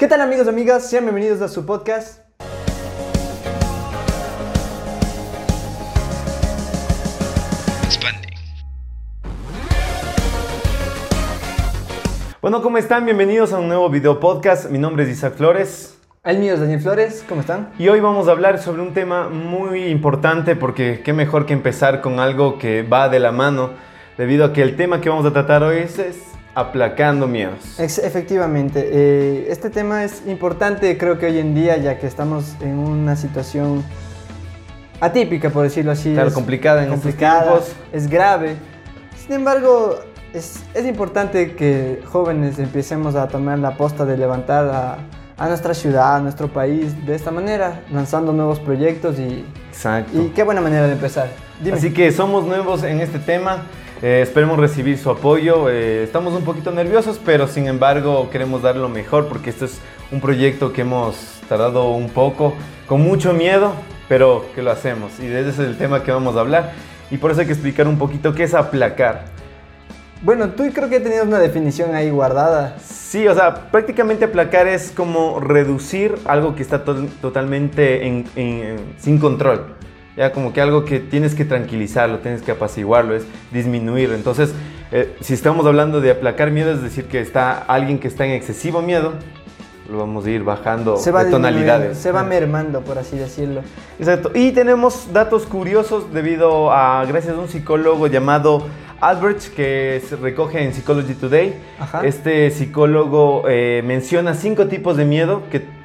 ¿Qué tal amigos y amigas? Sean bienvenidos a su podcast. Bueno, ¿cómo están? Bienvenidos a un nuevo video podcast. Mi nombre es Isaac Flores. El mío es Daniel Flores, ¿cómo están? Y hoy vamos a hablar sobre un tema muy importante porque qué mejor que empezar con algo que va de la mano, debido a que el tema que vamos a tratar hoy es, es aplacando miedos. Efectivamente, eh, este tema es importante creo que hoy en día ya que estamos en una situación atípica, por decirlo así. Claro, es complicada en estos complicada, tiempos. Es grave. Sin embargo, es, es importante que jóvenes empecemos a tomar la posta de levantar a, a nuestra ciudad, a nuestro país de esta manera, lanzando nuevos proyectos y, Exacto. y qué buena manera de empezar. Dime. Así que somos nuevos en este tema. Eh, esperemos recibir su apoyo. eh, estamos un poquito nerviosos, pero sin embargo queremos dar lo mejor porque este es un proyecto que hemos tardado un poco, con mucho miedo, pero que lo hacemos. Y ese es el tema que vamos a hablar. Y por eso hay que explicar un poquito qué es aplacar. Bueno, tú creo que tenías una definición ahí guardada. Sí, o sea, prácticamente aplacar es como reducir algo que está to- totalmente en- en- sin control. Ya como que algo que tienes que tranquilizarlo, tienes que apaciguarlo, es disminuir. Entonces, eh, si estamos hablando de aplacar miedo, es decir, que está alguien que está en excesivo miedo, lo vamos a ir bajando Se va de tonalidades. Se va mermando, por así decirlo. Exacto. Y tenemos datos curiosos debido a, gracias a un psicólogo llamado Albert, que se recoge en Psychology Today. Ajá. Este psicólogo eh, menciona cinco tipos de miedo que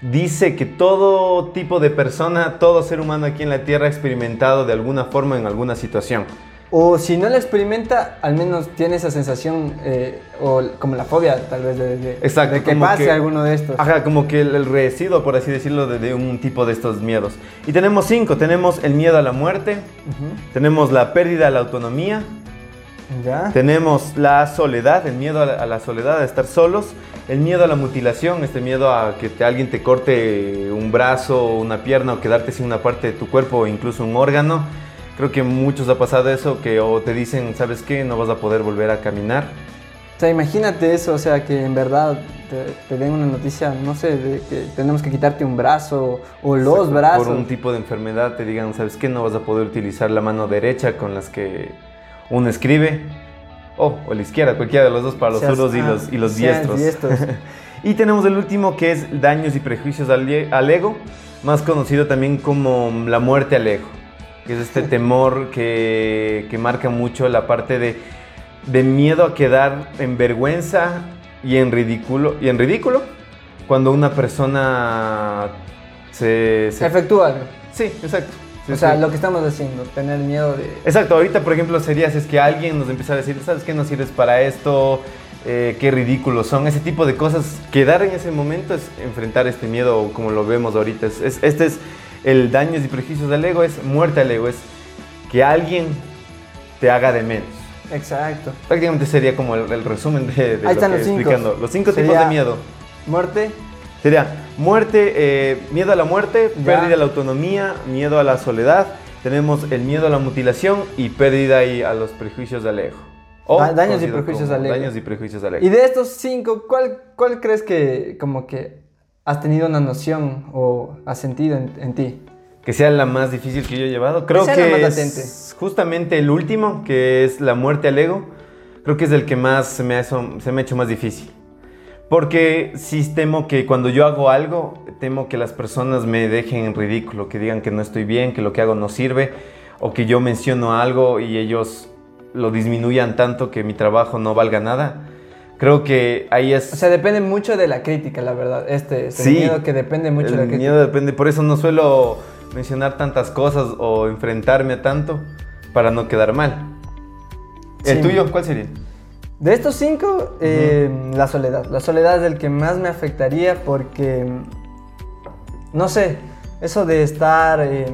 dice que todo tipo de persona, todo ser humano aquí en la Tierra ha experimentado de alguna forma en alguna situación. O si no la experimenta, al menos tiene esa sensación, eh, o como la fobia, tal vez, de, de- Exacto, de que pase que- alguno de estos. Ajá, como que el, el residuo, por así decirlo, de, de un tipo de estos miedos. Y tenemos cinco. Tenemos el miedo a la muerte, tenemos la pérdida de la autonomía, ¿Ya? Tenemos la soledad, el miedo a la, a la soledad, a estar solos, el miedo a la mutilación, este miedo a que te- alguien te corte un brazo una pierna o quedarte sin una parte de tu cuerpo o incluso un órgano. Creo que muchos ha pasado eso, que o te dicen, ¿sabes qué? No vas a poder volver a caminar. O sea, imagínate eso, o sea, que en verdad te, te den una noticia, no sé, de que tenemos que quitarte un brazo o los O sea, brazos. Por un tipo de enfermedad te digan, ¿sabes qué? No vas a poder utilizar la mano derecha con las que uno escribe. O, o la izquierda, cualquiera de los dos para los Seas- zurdos y ah, los, y los diestros. diestros. y tenemos el último que es daños y prejuicios al, al ego, más conocido también como la muerte al ego, que es este temor que, que marca mucho la parte de, de miedo a quedar en vergüenza y en ridículo, y en ridículo cuando una persona se... se- Efectúa. Sí, exacto. Sí, o sea, sí. lo que estamos haciendo, tener miedo de... Exacto, ahorita por ejemplo sería si es que alguien nos empieza a decir, ¿sabes qué? No sirves para esto, eh, qué ridículos son, ese tipo de cosas. Quedar en ese momento es enfrentar este miedo como lo vemos ahorita. Es, es- este es el daños y prejuicios del ego, es muerte al ego, es que alguien te haga de menos. Exacto. Prácticamente sería como el, el resumen de, de Ahí lo están que los cinco. explicando. Los cinco tipos Sería- de miedo. Muerte, Sería muerte, eh, miedo a la muerte, Ya. pérdida de la autonomía, miedo a la soledad. Tenemos el miedo a la mutilación y pérdida ahí a los prejuicios del ego. Da- daños y prejuicios como al ego. Daños y prejuicios del ego. Y de estos cinco, ¿cuál, cuál crees que como que has tenido una noción o has sentido en, en ti? Que sea la más difícil que yo he llevado. Creo que es justamente el último, que es la muerte al ego. Creo que es el que más se me ha, hecho- se me ha hecho más difícil. Porque sí temo que cuando yo hago algo, temo que las personas me dejen en ridículo, que digan que no estoy bien, que lo que hago no sirve, o que yo menciono algo y ellos lo disminuyan tanto que mi trabajo no valga nada. Creo que ahí es... O sea, depende mucho de la crítica, la verdad. Este es el Sí. miedo que depende mucho de la el crítica. miedo depende, por eso no suelo mencionar tantas cosas o enfrentarme a tanto para no quedar mal. ¿El Sí. tuyo cuál sería? De estos cinco, eh, la soledad. La soledad es el que más me afectaría porque, no sé, eso de estar, eh,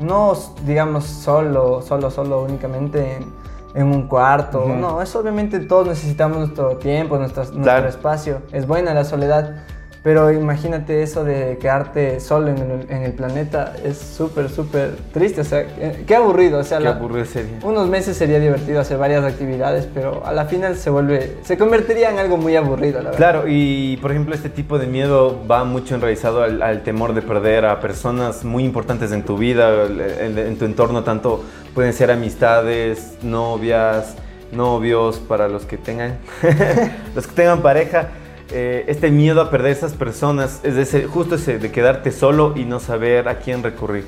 no digamos solo, solo, solo únicamente en, en un cuarto. No, eso obviamente todos necesitamos nuestro tiempo, nuestro, nuestro Claro. espacio. Es buena la soledad. Pero imagínate eso de quedarte solo en el, en el planeta, es súper, súper triste, o sea, qué aburrido, o sea, Qué la- aburrido sería. unos meses sería divertido hacer varias actividades, pero a la final se vuelve, se convertiría en algo muy aburrido, la verdad. Claro, y por ejemplo este tipo de miedo va mucho enraizado al, al temor de perder a personas muy importantes en tu vida, en, en tu entorno, tanto pueden ser amistades, novias, novios, para los que tengan, los que tengan pareja. Eh, este miedo a perder esas personas es ese, justo ese de quedarte solo y no saber a quién recurrir.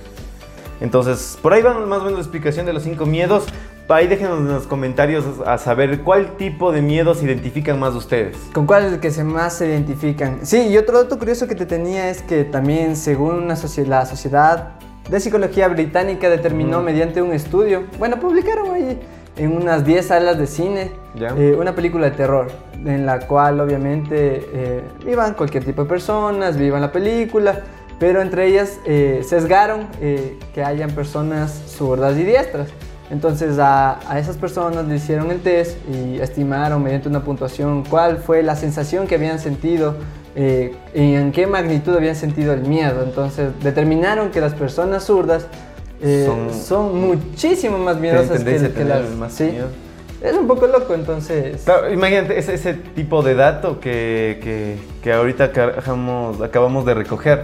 Entonces, por ahí va más o menos la explicación de los cinco miedos. Ahí déjenos en los comentarios a saber cuál tipo de miedos identifican más ustedes. ¿Con cuál es el que se más se identifican? Sí, y otro dato curioso que te tenía es que también según una la Sociedad de Psicología Británica determinó Ujú. mediante un estudio, bueno, publicaron ahí en unas 10 salas de cine Ya. eh, una película de terror en la cual obviamente eh, vivan cualquier tipo de personas, vivan la película, pero entre ellas eh, sesgaron eh, que hayan personas zurdas y diestras. Entonces a, a esas personas le hicieron el test y estimaron mediante una puntuación cuál fue la sensación que habían sentido eh, y en qué magnitud habían sentido el miedo. Entonces determinaron que las personas zurdas eh, Son- son, muchísimo más miedosas que, que las... más sí. miedo. Es un poco loco, entonces... Claro, imagínate ese, ese tipo de dato que, que, que ahorita acabamos, acabamos de recoger.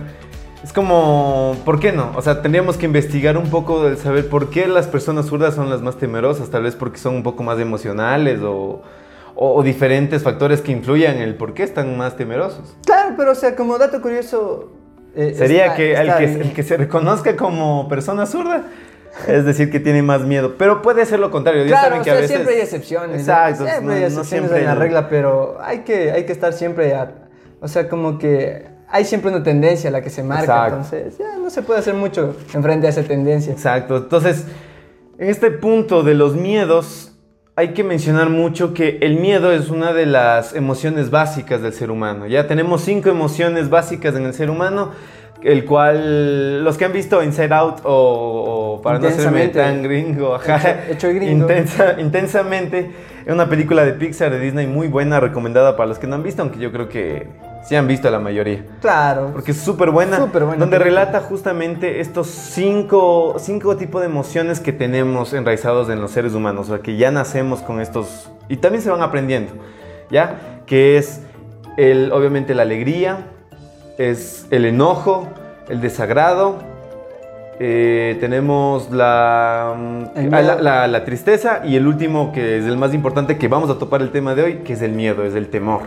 Es como, ¿por qué no? O sea, tendríamos que investigar un poco del saber por qué las personas zurdas son las más temerosas, tal vez porque son un poco más emocionales o, o- o diferentes factores que influyan en el por qué están más temerosos. Claro, pero o sea, como dato curioso... eh, Sería está- que, el está que bien. el que se reconozca como persona zurda, es decir, que tiene más miedo. Pero puede ser lo contrario. Claro, saben o que a sea, veces... siempre hay excepciones. ¿no? Exacto, Siempre no- hay no excepciones siempre en la el- regla, pero hay que, hay que estar siempre... a- o sea, como que hay siempre una tendencia a la que se marca, Exacto. entonces ya no se puede hacer mucho en frente a esa tendencia. Exacto. Entonces, en este punto de los miedos, hay que mencionar mucho que el miedo es una de las emociones básicas del ser humano. Ya tenemos cinco emociones básicas en el ser humano, el cual los que han visto Inside Out o, o para no Intensamente. tan gringo, ajá, Hecho- hecho gringo. intensa- intensamente, es una película de Pixar de Disney muy buena, recomendada para los que no han visto, aunque yo creo que sí han visto la mayoría. Claro. Porque es súper buena, Súper buena donde película. relata justamente estos cinco, cinco tipos de emociones que tenemos enraizados en los seres humanos, o sea, que ya nacemos con estos, y también se van aprendiendo, ¿ya? Que es, el, obviamente, la alegría, es el enojo, el desagrado, eh, tenemos la, mm, ah, la- la tristeza y el último, que es el más importante, que vamos a topar el tema de hoy, que es el miedo, es el temor.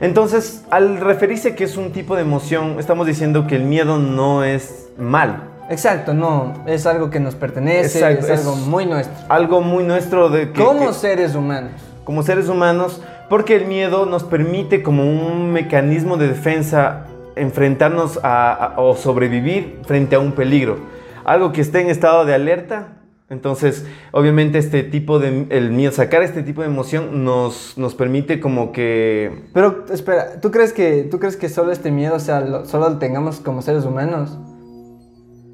Entonces, al referirse que es un tipo de emoción, estamos diciendo que el miedo no es malo. Exacto, no, es algo que nos pertenece, Exacto, es es- algo muy nuestro. Algo muy nuestro de que, Como que- seres humanos. como seres humanos, porque el miedo nos permite como un mecanismo de defensa enfrentarnos a, a- o sobrevivir frente a un peligro. Algo que esté en estado de alerta. Entonces, obviamente este tipo de el miedo, sacar este tipo de emoción nos, nos permite como que Pero espera, ¿tú crees que, tú crees que solo este miedo, o sea, lo- solo lo tengamos como seres humanos?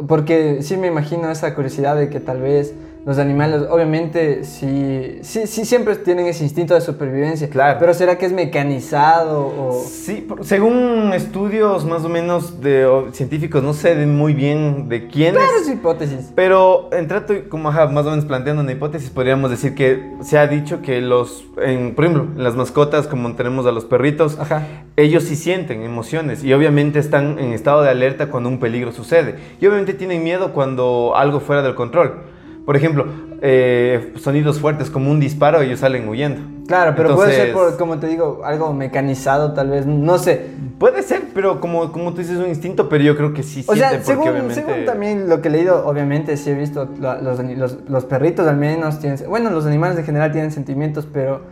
Porque sí me imagino esa curiosidad de que tal vez los animales, obviamente, sí, sí, sí siempre tienen ese instinto de supervivencia. Claro. Pero ¿será que es mecanizado o...? Sí, según estudios más o menos de o, científicos, no sé muy bien de quiénes. Claro, es hipótesis. Pero en trato, como ajá, más o menos planteando una hipótesis, podríamos decir que se ha dicho que los, en, por ejemplo, en las mascotas, como tenemos a los perritos, Ajá. ellos sí sienten emociones y obviamente están en estado de alerta cuando un peligro sucede. Y obviamente tienen miedo cuando algo fuera del control. Por ejemplo, eh, sonidos fuertes como un disparo, ellos salen huyendo. Claro, pero puede ser Entonces- por, como te digo, algo mecanizado tal vez, no sé. Puede ser, pero como, como tú dices, es un instinto, pero yo creo que sí O sienten sea, según, obviamente... según también lo que he leído, obviamente sí he visto los, los, los perritos al menos tienen, bueno, los animales en general tienen sentimientos, pero,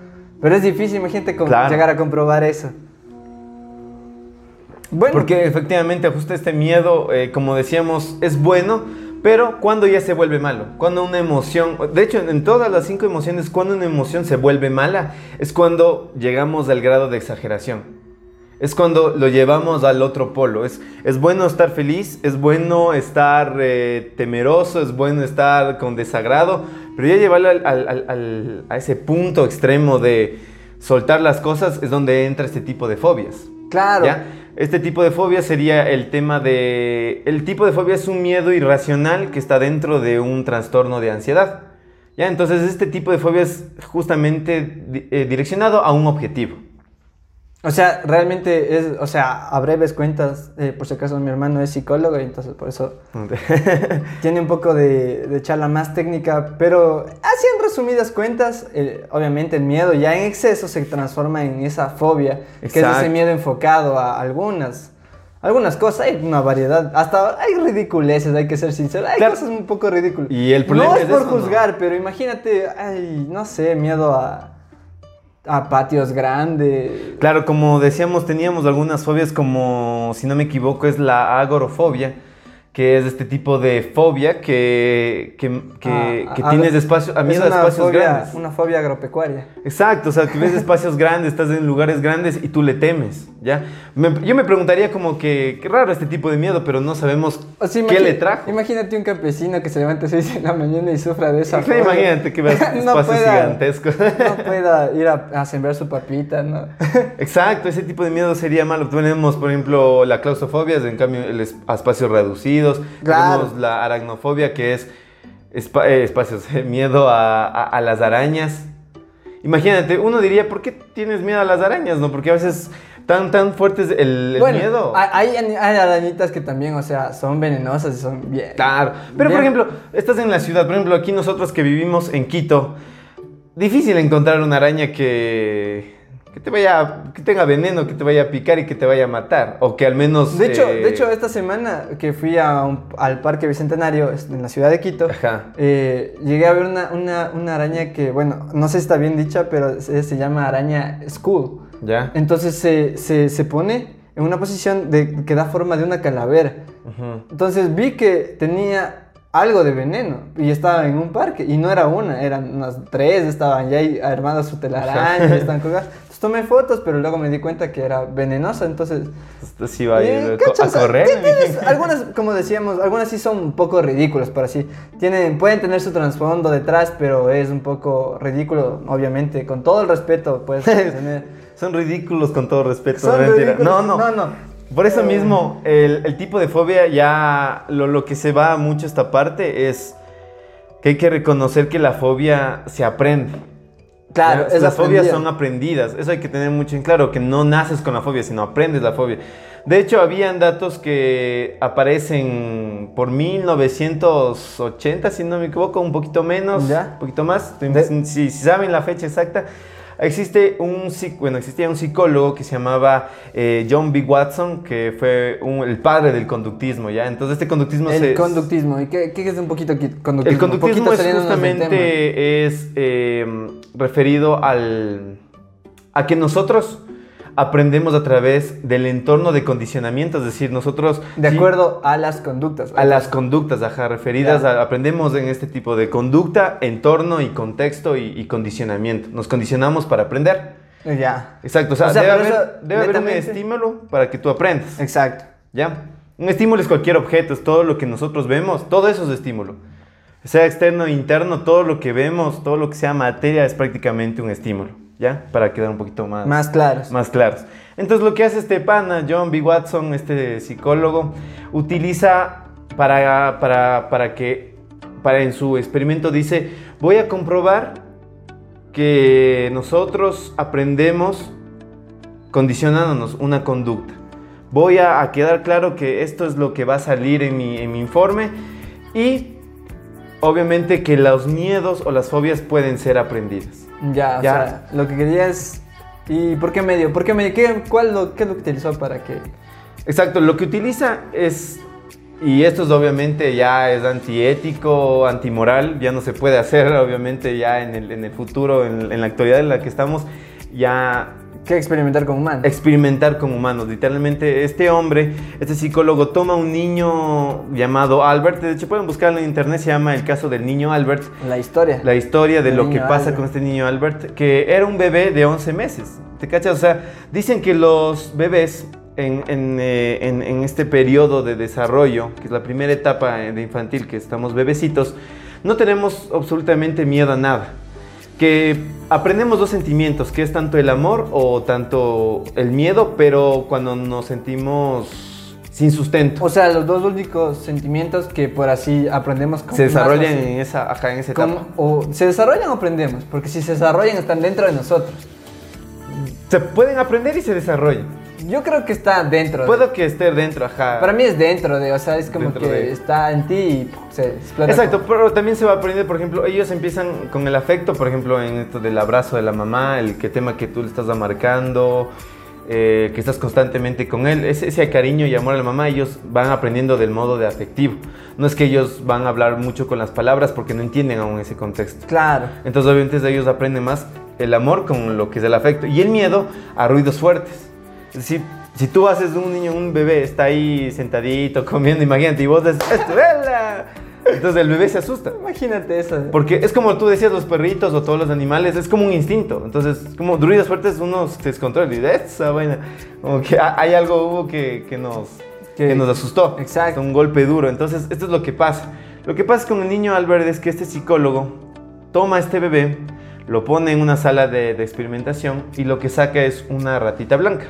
pero es difícil, imagínate con- Claro. llegar a comprobar eso. Bueno, Porque efectivamente, justo este miedo, eh, como decíamos, es bueno, pero cuando ya se vuelve malo, cuando una emoción, de hecho, en todas las cinco emociones, cuando una emoción se vuelve mala, es cuando llegamos al grado de exageración. Es cuando lo llevamos al otro polo. Es, bueno estar feliz, es bueno estar eh, temeroso, es bueno estar con desagrado, pero ya llevarlo al- a ese punto extremo de soltar las cosas es donde entra este tipo de fobias. Claro. ¿Ya? Este tipo de fobia sería el tema de... El tipo de fobia es un miedo irracional que está dentro de un trastorno de ansiedad. ¿Ya? Entonces este tipo de fobia es justamente eh, direccionado a un objetivo. O sea, realmente es, o sea, a breves cuentas, eh, por si acaso mi hermano es psicólogo y entonces por eso tiene un poco de, de, charla más técnica, pero resumidas cuentas, eh, obviamente el miedo ya en exceso se transforma en esa fobia, que es ese miedo enfocado a algunas. Algunas cosas, hay una variedad, hasta hay ridiculeces, hay que ser sincero, hay cosas un poco ridículas. Y el problema no es, por juzgar, pero imagínate, ay, no sé, miedo a a patios grandes. Claro, como decíamos, teníamos algunas fobias como, si no me equivoco, es la agorofobia que es este tipo de fobia que, que, que, ah, tienes espacio, a miedo a espacios grandes. Una fobia agropecuaria. Exacto, o sea, que ves espacios grandes, estás en lugares grandes y tú le temes, ¿ya? yo me preguntaría como que, qué raro este tipo de miedo, pero no sabemos qué le trajo. Imagínate un campesino que se levanta a 6 de la mañana y sufra de esa fobia. Imagínate que ves espacios gigantescos. no pueda ir a, sembrar su papita, ¿no? Exacto, ese tipo de miedo sería malo. Tenemos, por ejemplo, la claustrofobia, en cambio, el espacio reducido tenemos la aracnofobia, que es eh, espacios, miedo a, las arañas. Imagínate, uno diría, ¿por qué tienes miedo a las arañas? No, porque a veces tan, tan fuertes el, miedo. Hay, hay, arañitas que también, o sea, son venenosas y son bien. Claro. Pero, por ejemplo, estás en la ciudad, por ejemplo, aquí nosotros que vivimos en Quito, difícil encontrar una araña que que te vaya, que tenga veneno, que te vaya a picar y que te vaya a matar. O que al menos. De hecho, de eh, hecho esta semana que fui al Parque Bicentenario en la ciudad de Quito, eh, llegué a ver una, una, una, araña que, bueno, no sé si está bien dicha, pero se, llama araña Skull. Ya. Entonces se, se, se, pone en una posición de, que da forma de una calavera. Entonces vi que tenía algo de veneno y estaba en un parque y no era una, eran unas tres, estaban ya ahí armadas su telaraña, están colgadas tomé fotos, pero luego me di cuenta que era venenosa, entonces... Esto sí va a ir a correr. algunas, como decíamos, algunas sí son un poco ridículas, por así. Tienen, pueden tener su trasfondo detrás, pero es un poco ridículo, obviamente, con todo el respeto tener... son ridículos con todo respeto, no, no, no, no. Por eso eh. mismo, el, el, tipo de fobia ya, lo, lo que se va mucho esta parte es que hay que reconocer que la fobia se aprende. Claro, las fobias son aprendidas. Eso hay que tener mucho en claro, que no naces con la fobia, sino aprendes la fobia. De hecho, habían datos que aparecen por 1980, si no me equivoco, un poquito menos, un poquito más. si, saben la fecha exacta, Existe un, bueno, existía un psicólogo que se llamaba eh, John B. Watson, que fue el padre del conductismo, ¿ya? Entonces este conductismo El conductismo, ¿y qué, es un poquito conductismo? El conductismo es justamente es eh, referido al, a que nosotros aprendemos a través del entorno de condicionamiento, es decir, nosotros... De acuerdo a las conductas. A las conductas, ajá, referidas, aprendemos en este tipo de conducta, entorno y contexto y, condicionamiento. Nos condicionamos para aprender. Ya. Exacto, o sea, debe, haber, un estímulo para que tú aprendas. Exacto. ¿Ya? Un estímulo es cualquier objeto, es todo lo que nosotros vemos, todo eso es estímulo. Sea externo o interno, todo lo que vemos, todo lo que sea materia es prácticamente un estímulo. ¿Ya? Para quedar un poquito más... Más claros. Más claros. Entonces lo que hace este pana, John B. Watson, este psicólogo, utiliza para, para, para que, para en su experimento dice, voy a comprobar que nosotros aprendemos condicionándonos una conducta. Voy a, quedar claro que esto es lo que va a salir en mi, en mi informe y obviamente que los miedos o las fobias pueden ser aprendidas. Ya, o sea, lo que quería es... ¿Y por qué medio? ¿Por qué medio? ¿Qué, cuál lo, ¿Qué es lo que utilizó para que...? Exacto, lo que utiliza es... Y esto es obviamente ya es antiético, antimoral, ya no se puede hacer obviamente ya en el, en el futuro, en, en la actualidad en la que estamos, ya ¿Qué experimentar con humanos? Experimentar con humanos. Literalmente, este hombre, este psicólogo, toma un niño llamado Albert. De hecho, pueden buscarlo en internet. Se llama El caso del niño Albert. La historia. La historia de lo que pasa con este niño Albert, que era un bebé de 11 meses. ¿Te cachas? O sea, dicen que los bebés en, en, eh, en, en este periodo de desarrollo, que es la primera etapa de infantil, que estamos bebecitos, no tenemos absolutamente miedo a nada. Que aprendemos dos sentimientos, que es tanto el amor o tanto el miedo, pero cuando nos sentimos sin sustento. O sea, los dos únicos sentimientos que por así aprendemos como se desarrollan más en esa, ajá, en esa Como- etapa. o se desarrollan o aprendemos, porque si se desarrollan están dentro de nosotros. Se pueden aprender y se desarrollan. Yo creo que está dentro. de- Puedo que esté dentro, ajá. Para mí es dentro de, o sea, es como Dentro que de- está en ti y se explota. Exacto, como- pero también se va a aprender, por ejemplo, ellos empiezan con el afecto, por ejemplo, en esto del abrazo de la mamá, el que tema que tú le estás amarcando, eh, que estás constantemente con él, ese, ese cariño y amor a la mamá, ellos van aprendiendo del modo de afectivo. No es que ellos van a hablar mucho con las palabras porque no entienden aún ese contexto. Claro. Entonces, obviamente, ellos aprenden más el amor con lo que es el afecto y el miedo a ruidos fuertes. Decir, si tú haces de un niño, un bebé, está ahí sentadito, comiendo, imagínate, y vos dices, "Esto, vela". Entonces el bebé se asusta. Imagínate eso. Porque es como tú decías, los perritos o todos los animales, es como un instinto. Entonces, como ruidos fuertes, uno se descontrola y dice, esa vaina. Como que ha- hay algo hubo que, que nos, Que- que nos asustó. Exacto. Un golpe duro. Entonces, esto es lo que pasa. Lo que pasa con el niño Albert es que este psicólogo toma a este bebé, lo pone en una sala de, de experimentación y lo que saca es una ratita blanca.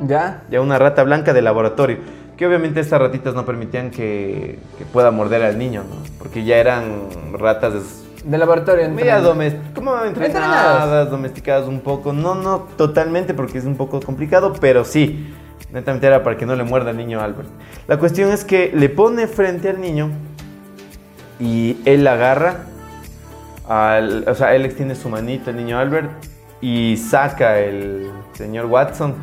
¿Ya? Ya una rata blanca de laboratorio. Que obviamente estas ratitas no permitían que, que pueda morder al niño, ¿no? Porque ya eran ratas des- De laboratorio. media como entrenadas, domesticadas un poco. No, no totalmente porque es un poco complicado, pero sí. Netamente era para que no le muerda al niño Albert. La cuestión es que le pone frente al niño y él agarra, al, o sea, él extiende su manito, el niño Albert, y saca el señor Watson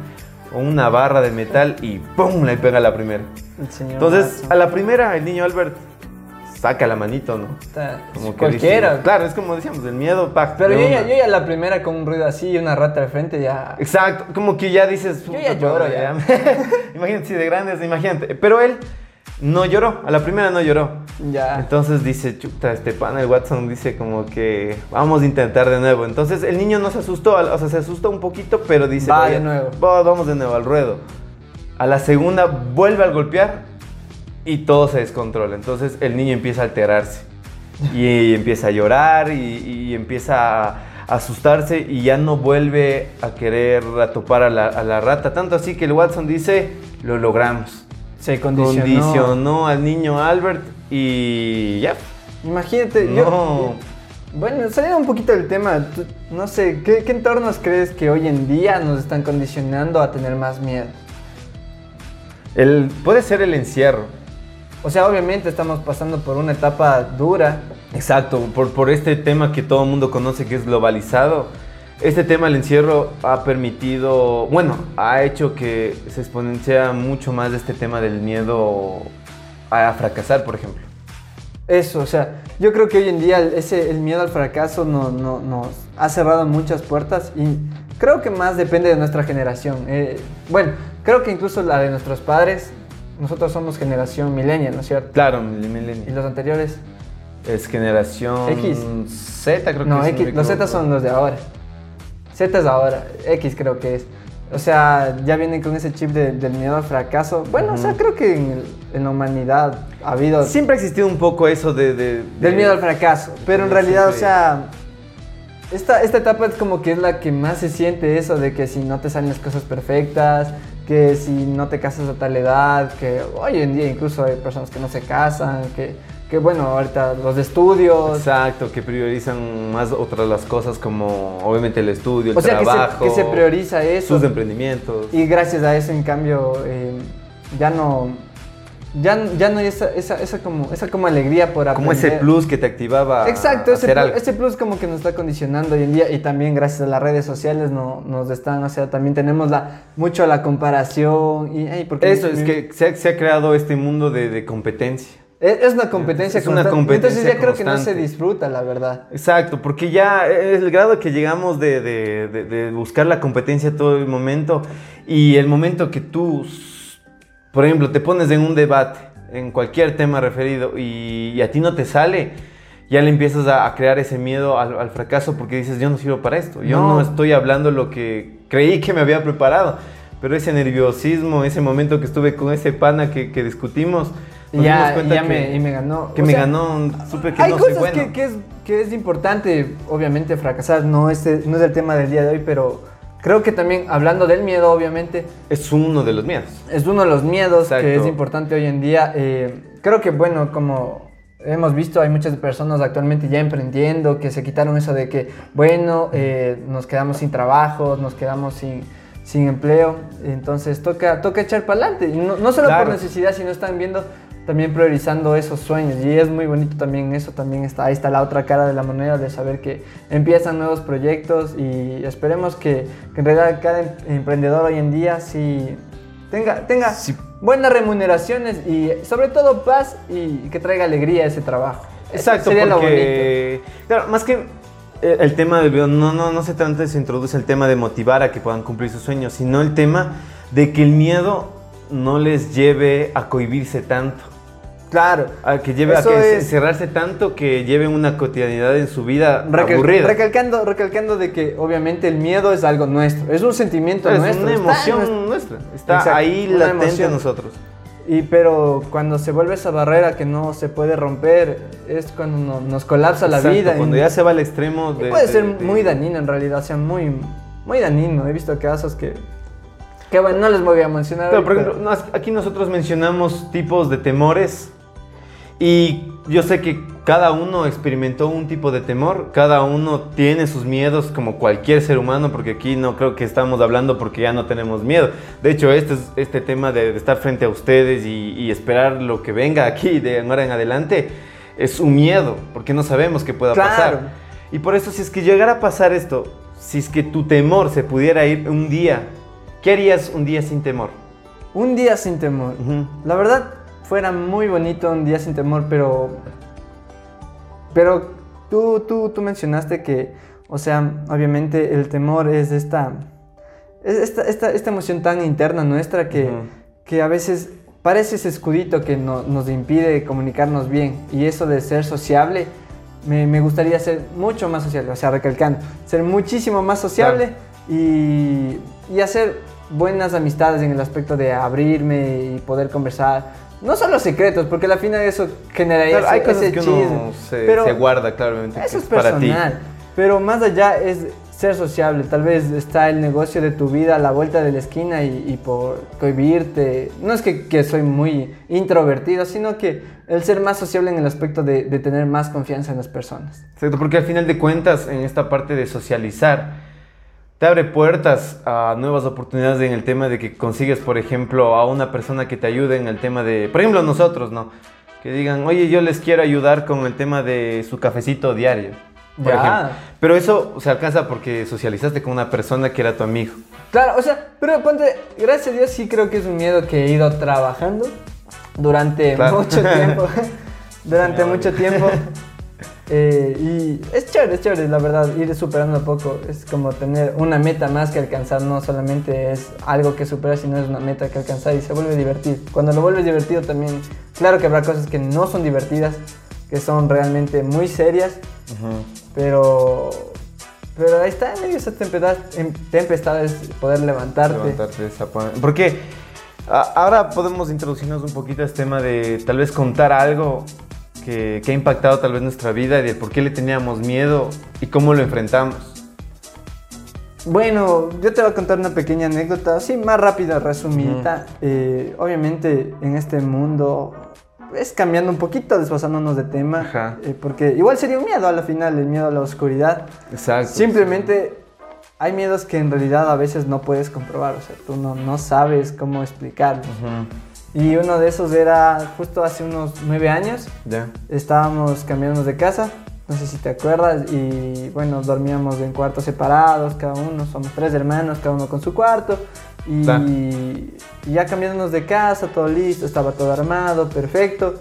una barra de metal y ¡pum! le pega a la primera. Entonces, Watson. a la primera, el niño Albert saca la manito, ¿no? Como que Cualquiera. dice- claro, es como decíamos, el miedo, pa, Pero yo ya, yo ya la primera con un ruido así y una rata al frente ya. Exacto, como que ya dices. Yo ya "Puta, lloro, madre, ya". imagínate, si de grandes, imagínate. Pero él no lloró, a la primera no lloró. Ya. Entonces dice, chuta, este pana, el Watson dice como que vamos a intentar de nuevo. Entonces el niño no se asustó, o sea, se asustó un poquito, pero dice, Va "Vaya, de nuevo". va, vamos de nuevo al ruedo. A la segunda vuelve a golpear y todo se descontrola. Entonces el niño empieza a alterarse y empieza a llorar y, y empieza a asustarse y ya no vuelve a querer atopar a la, a la rata. Tanto así que el Watson dice, lo logramos. Se condicionó. Condicionó al niño Albert y ya. Imagínate, No. yo. Bueno, saliendo un poquito del tema, no sé, ¿qué, ¿qué entornos crees que hoy en día nos están condicionando a tener más miedo? El, puede ser el encierro. O sea, obviamente estamos pasando por una etapa dura. Exacto, por, por este tema que todo el mundo conoce que es globalizado. Este tema del encierro ha permitido, bueno, ha hecho que se exponencia mucho más este tema del miedo a fracasar, por ejemplo. Eso, o sea, yo creo que hoy en día el- ese, el miedo al fracaso no, no- nos ha cerrado muchas puertas y creo que más depende de nuestra generación. Eh, bueno, creo que incluso la de nuestros padres, nosotros somos generación millennial, ¿no es cierto? Claro, millennial. Y los anteriores, Es generación X. Z, creo no, que es, X, me los Z son los de ahora. Z es ahora, X creo que es. O sea, ya vienen con ese chip de- del miedo al fracaso. Bueno, o sea, creo que en, la humanidad ha habido Siempre ha existido un poco eso de... de- de- del miedo al fracaso. Pero en realidad, o sea, esta, esta etapa es como que es la que más se siente eso de que si no te salen las cosas perfectas, que si no te casas a tal edad, que hoy en día incluso hay personas que no se casan, que, que bueno, ahorita los estudios. Exacto, que priorizan más otras las cosas como obviamente el estudio, el O sea, que se, trabajo. que se prioriza eso. sus emprendimientos. Y gracias a eso, en cambio, eh, ya no... Ya, ya no hay esa, esa, esa como, esa como alegría por aprender. como ese plus que te activaba Exacto, a ese, hacer plus, algo. ese plus como que nos está condicionando hoy en día y también gracias a las redes sociales no, nos están, o sea, también tenemos la, mucho la comparación y porque Eso, es que se ha, se ha creado este mundo de, de competencia. Es, una competencia Es una constante. competencia Entonces ya creo que no se disfruta, la verdad. Exacto, porque ya es el grado que llegamos de, de- de- de buscar la competencia todo el momento y el momento que tú, por ejemplo, te pones en un debate, en cualquier tema referido y, y a ti no te sale, ya le empiezas a, a crear ese miedo al, al fracaso porque dices, yo no sirvo para esto, yo no. No. estoy hablando lo que creí que me había preparado, pero ese nerviosismo, ese momento que estuve con ese pana que, que discutimos, nos ya, ya que, me, y me ganó. que O me sea, ganó, supe que hay no soy cosas bueno. que, que es que es importante, obviamente, fracasar. No es, no es el tema del día de hoy, pero creo que también, hablando del miedo, obviamente. Es uno de los miedos. Es uno de los miedos que es importante hoy en día. Eh, creo que, bueno, como hemos visto, hay muchas personas actualmente ya emprendiendo que se quitaron eso de que, bueno, eh, nos quedamos sin trabajo, nos quedamos sin, sin empleo. Entonces toca, toca echar para adelante. No, no solo por necesidad, sino están viendo también priorizando esos sueños. Y es muy bonito también eso, también está, ahí está la otra cara de la moneda de saber que empiezan nuevos proyectos y esperemos que, que en realidad cada em, emprendedor hoy en día sí tenga, tenga buenas remuneraciones y sobre todo paz y que traiga alegría a ese trabajo. Exacto, sería porque, Claro, más que eh, el tema del video, no, no, no se trata se introduce el tema de motivar a que puedan cumplir sus sueños, sino el tema de que el miedo no les lleve a cohibirse tanto. Claro. A que lleve a que cerrarse tanto que lleven una cotidianidad en su vida aburrida. Recalcando, recalcando de que obviamente el miedo es algo nuestro, es un sentimiento nuestro. Es una emoción nuestra. Está ahí latente a nosotros. Y pero cuando se vuelve esa barrera que no se puede romper, es cuando nos colapsa la vida. Cuando ya se va al extremo de. puede ser muy dañino en realidad, o sea, muy, muy dañino. He visto casos que. Que bueno, no les voy a mencionar. Pero, por ejemplo, aquí nosotros mencionamos tipos de temores y yo sé que cada uno experimentó un tipo de temor, cada uno tiene sus miedos como cualquier ser humano, porque aquí no creo que estamos hablando porque ya no tenemos miedo. De hecho, este, este tema de, estar frente a ustedes y, esperar lo que venga aquí de ahora en adelante es un miedo, porque no sabemos qué pueda pasar. Y por eso, si es que llegara a pasar esto, si es que tu temor se pudiera ir un día, ¿qué harías un día sin temor? Un día sin temor. La verdad, fuera muy bonito un día sin temor, pero. Pero tú, tú, tú mencionaste que, o sea, obviamente el temor es esta. esta, esta, esta emoción tan interna nuestra que, que a veces parece ese escudito que nos impide comunicarnos bien. Y eso de ser sociable, me, me, gustaría ser mucho más sociable, o sea, recalcando, ser muchísimo más sociable y, y, hacer buenas amistades en el aspecto de abrirme y poder conversar no son los secretos, porque al final eso generaría hay cosas que uno se, se, guarda, claramente. Eso es, personal. Pero más allá es ser sociable. Tal vez está el negocio de tu vida a la vuelta de la esquina y, por cohibirte. No es que, soy muy introvertido, sino que el ser más sociable en el aspecto de, de tener más confianza en las personas. Exacto, porque al final de cuentas, en esta parte de socializar, te abre puertas a nuevas oportunidades en el tema de que consigues, por ejemplo, a una persona que te ayude en el tema de, por ejemplo, nosotros, ¿no? Que digan, oye, yo les quiero ayudar con el tema de su cafecito diario. Por ejemplo. Pero eso se alcanza porque socializaste con una persona que era tu amigo. Claro, o sea, pero ponte, gracias a Dios sí creo que es un miedo que he ido trabajando durante mucho tiempo. durante mucho tiempo. Eh, y es chévere, es chévere, la verdad, ir superando a poco. Es como tener una meta más que alcanzar, no solamente es algo que superar, sino es una meta que alcanzar y se vuelve divertido. Cuando lo vuelves divertido también, claro que habrá cosas que no son divertidas, que son realmente muy serias, pero, pero ahí está en medio de esas tempestades, poder levantarte. Levantarte esa Porque ahora podemos introducirnos un poquito a este tema de tal vez contar algo que, ha impactado tal vez nuestra vida y de por qué le teníamos miedo y cómo lo enfrentamos. Bueno, yo te voy a contar una pequeña anécdota, así más rápida, resumida. Eh, obviamente en este mundo es cambiando un poquito, desfasándonos de tema, eh, porque igual sería un miedo a la final, el miedo a la oscuridad. Exacto. Simplemente hay miedos que en realidad a veces no puedes comprobar, o sea, tú no, no sabes cómo explicarlo. Y uno de esos era justo hace unos nueve años. Ya. Estábamos cambiándonos de casa, no sé si te acuerdas, y bueno, dormíamos en cuartos separados, cada uno, somos tres hermanos, cada uno con su cuarto. Y, ya cambiándonos de casa, todo listo, estaba todo armado, perfecto.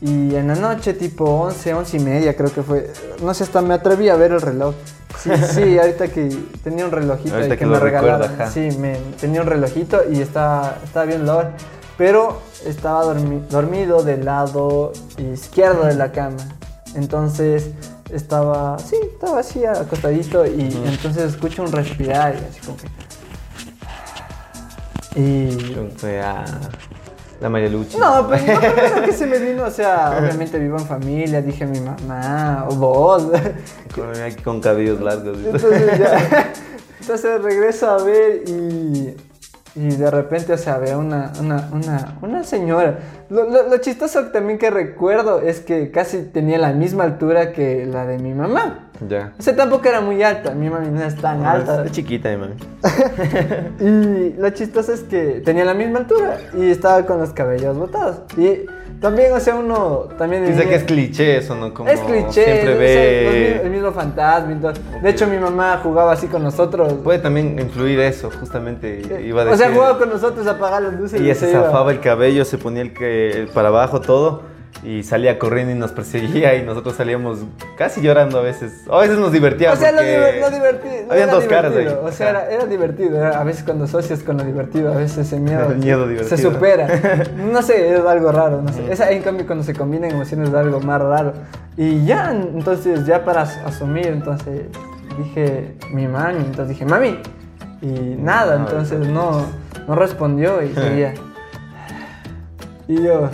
Y en la noche, tipo 11, 11 y media creo que fue, no sé, hasta me atreví a ver el reloj. Sí, sí, ahorita que tenía un relojito que, me regalaron. Sí, me, tenía un relojito y estaba, estaba bien la pero estaba dormido del lado izquierdo de la cama. Entonces estaba, sí, estaba así acostadito y entonces escucho un respirar y así como que... Y... La María Luchi. No, pues lo primero que se me vino, o sea, obviamente vivo en familia, dije mi mamá, o vos. Con, con cabellos largos. Entonces ya. Entonces regreso a ver y. Y de repente, o sea, veo una, una, una, una señora. Lo, lo, lo chistoso también que recuerdo es que casi tenía la misma altura que la de mi mamá. Ya. O sea, tampoco era muy alta. Mi mami no es tan alta. Es chiquita, mi mami. Y lo chistoso es que tenía la misma altura y estaba con los cabellos botados. Y también, o sea, uno también... Dice que es cliché eso, ¿no? Como es cliché, Siempre ve. el mismo fantasma y todo. De hecho, mi mamá jugaba así con nosotros. Puede también influir eso, justamente. Iba a decir. o sea, jugaba con nosotros a apagar las luces. Ella y se iba. zafaba el cabello, se ponía el que para abajo todo y salía corriendo y nos perseguía y nosotros salíamos casi llorando a veces. O a veces nos O divertíamos. sea, lo, diver- lo divertido. Habían era dos caras ahí. O sea, era, era divertido. era- a veces cuando asocias con lo divertido, a veces ese miedo, El miedo se divertido. supera. No sé, es algo raro. No sé. Esa, en cambio, cuando se combinan emociones es algo más raro. Y ya, entonces, ya para as- asumir, entonces dije, mi mami. Entonces dije, mami. Y nada, No, entonces no, no respondió y seguía. Y yo,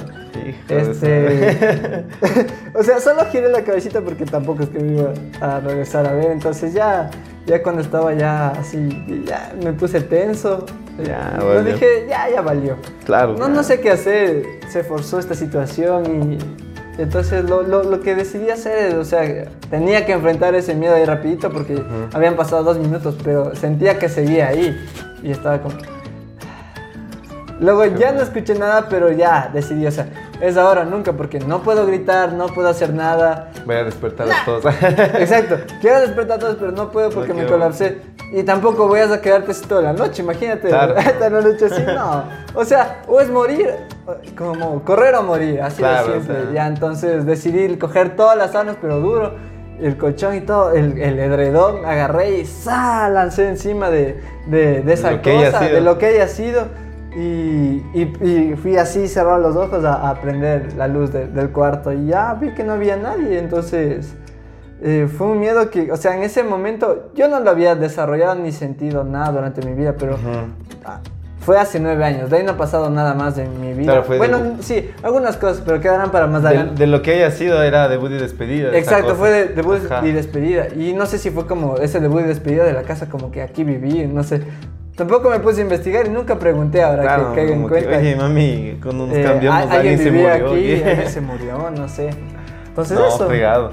este. o sea, solo giré la cabecita porque tampoco es que me iba a regresar a ver. Entonces ya, ya cuando estaba ya así, ya me puse tenso. Ya, Yo valió. dije, ya, ya valió. Claro. No, no sé qué hacer. Se forzó esta situación y entonces lo, lo- lo que decidí hacer es, o sea, tenía que enfrentar ese miedo ahí rapidito porque habían pasado dos minutos, pero sentía que seguía ahí y estaba como... Luego ya no escuché nada, pero ya decidí, o sea, es ahora nunca porque no puedo gritar, no puedo hacer nada. Voy a despertar a todos. Exacto, quiero despertar a todos, pero no puedo porque No me colapsé. Y tampoco voy a quedarte así toda la noche, imagínate. Claro. Hasta la noche así, no. O sea, o es morir, como correr o morir, así Claro, de o simple. sea. Ya entonces decidí coger todas las armas, pero duro, el colchón y todo, el, el edredón, agarré y ¡sa! lancé encima de, de, de esa cosa, de lo que haya sido. Y, y- y fui así, cerrar los ojos a, a prender la luz de- del cuarto y ya vi que no había nadie, entonces eh, fue un miedo que, o sea, en ese momento yo no lo había desarrollado ni sentido nada durante mi vida, pero ah, fue hace nueve años, de ahí no ha pasado nada más en mi vida. Claro, fue bueno, de- sí, algunas cosas, pero quedarán para más De, adelante. de lo que haya sido era debut y despedida. Exacto, fue de, debut Ajá. y despedida. Y no sé si fue como ese debut y despedida de la casa, como que aquí viví, no sé. Tampoco me puse a investigar y nunca pregunté ahora Claro, que caiga en que, cuenta. Oye, mami, cuando nos Eh, cambiamos, al- alguien, se murió. aquí, alguien se murió, no sé. Entonces no, eso. pegado.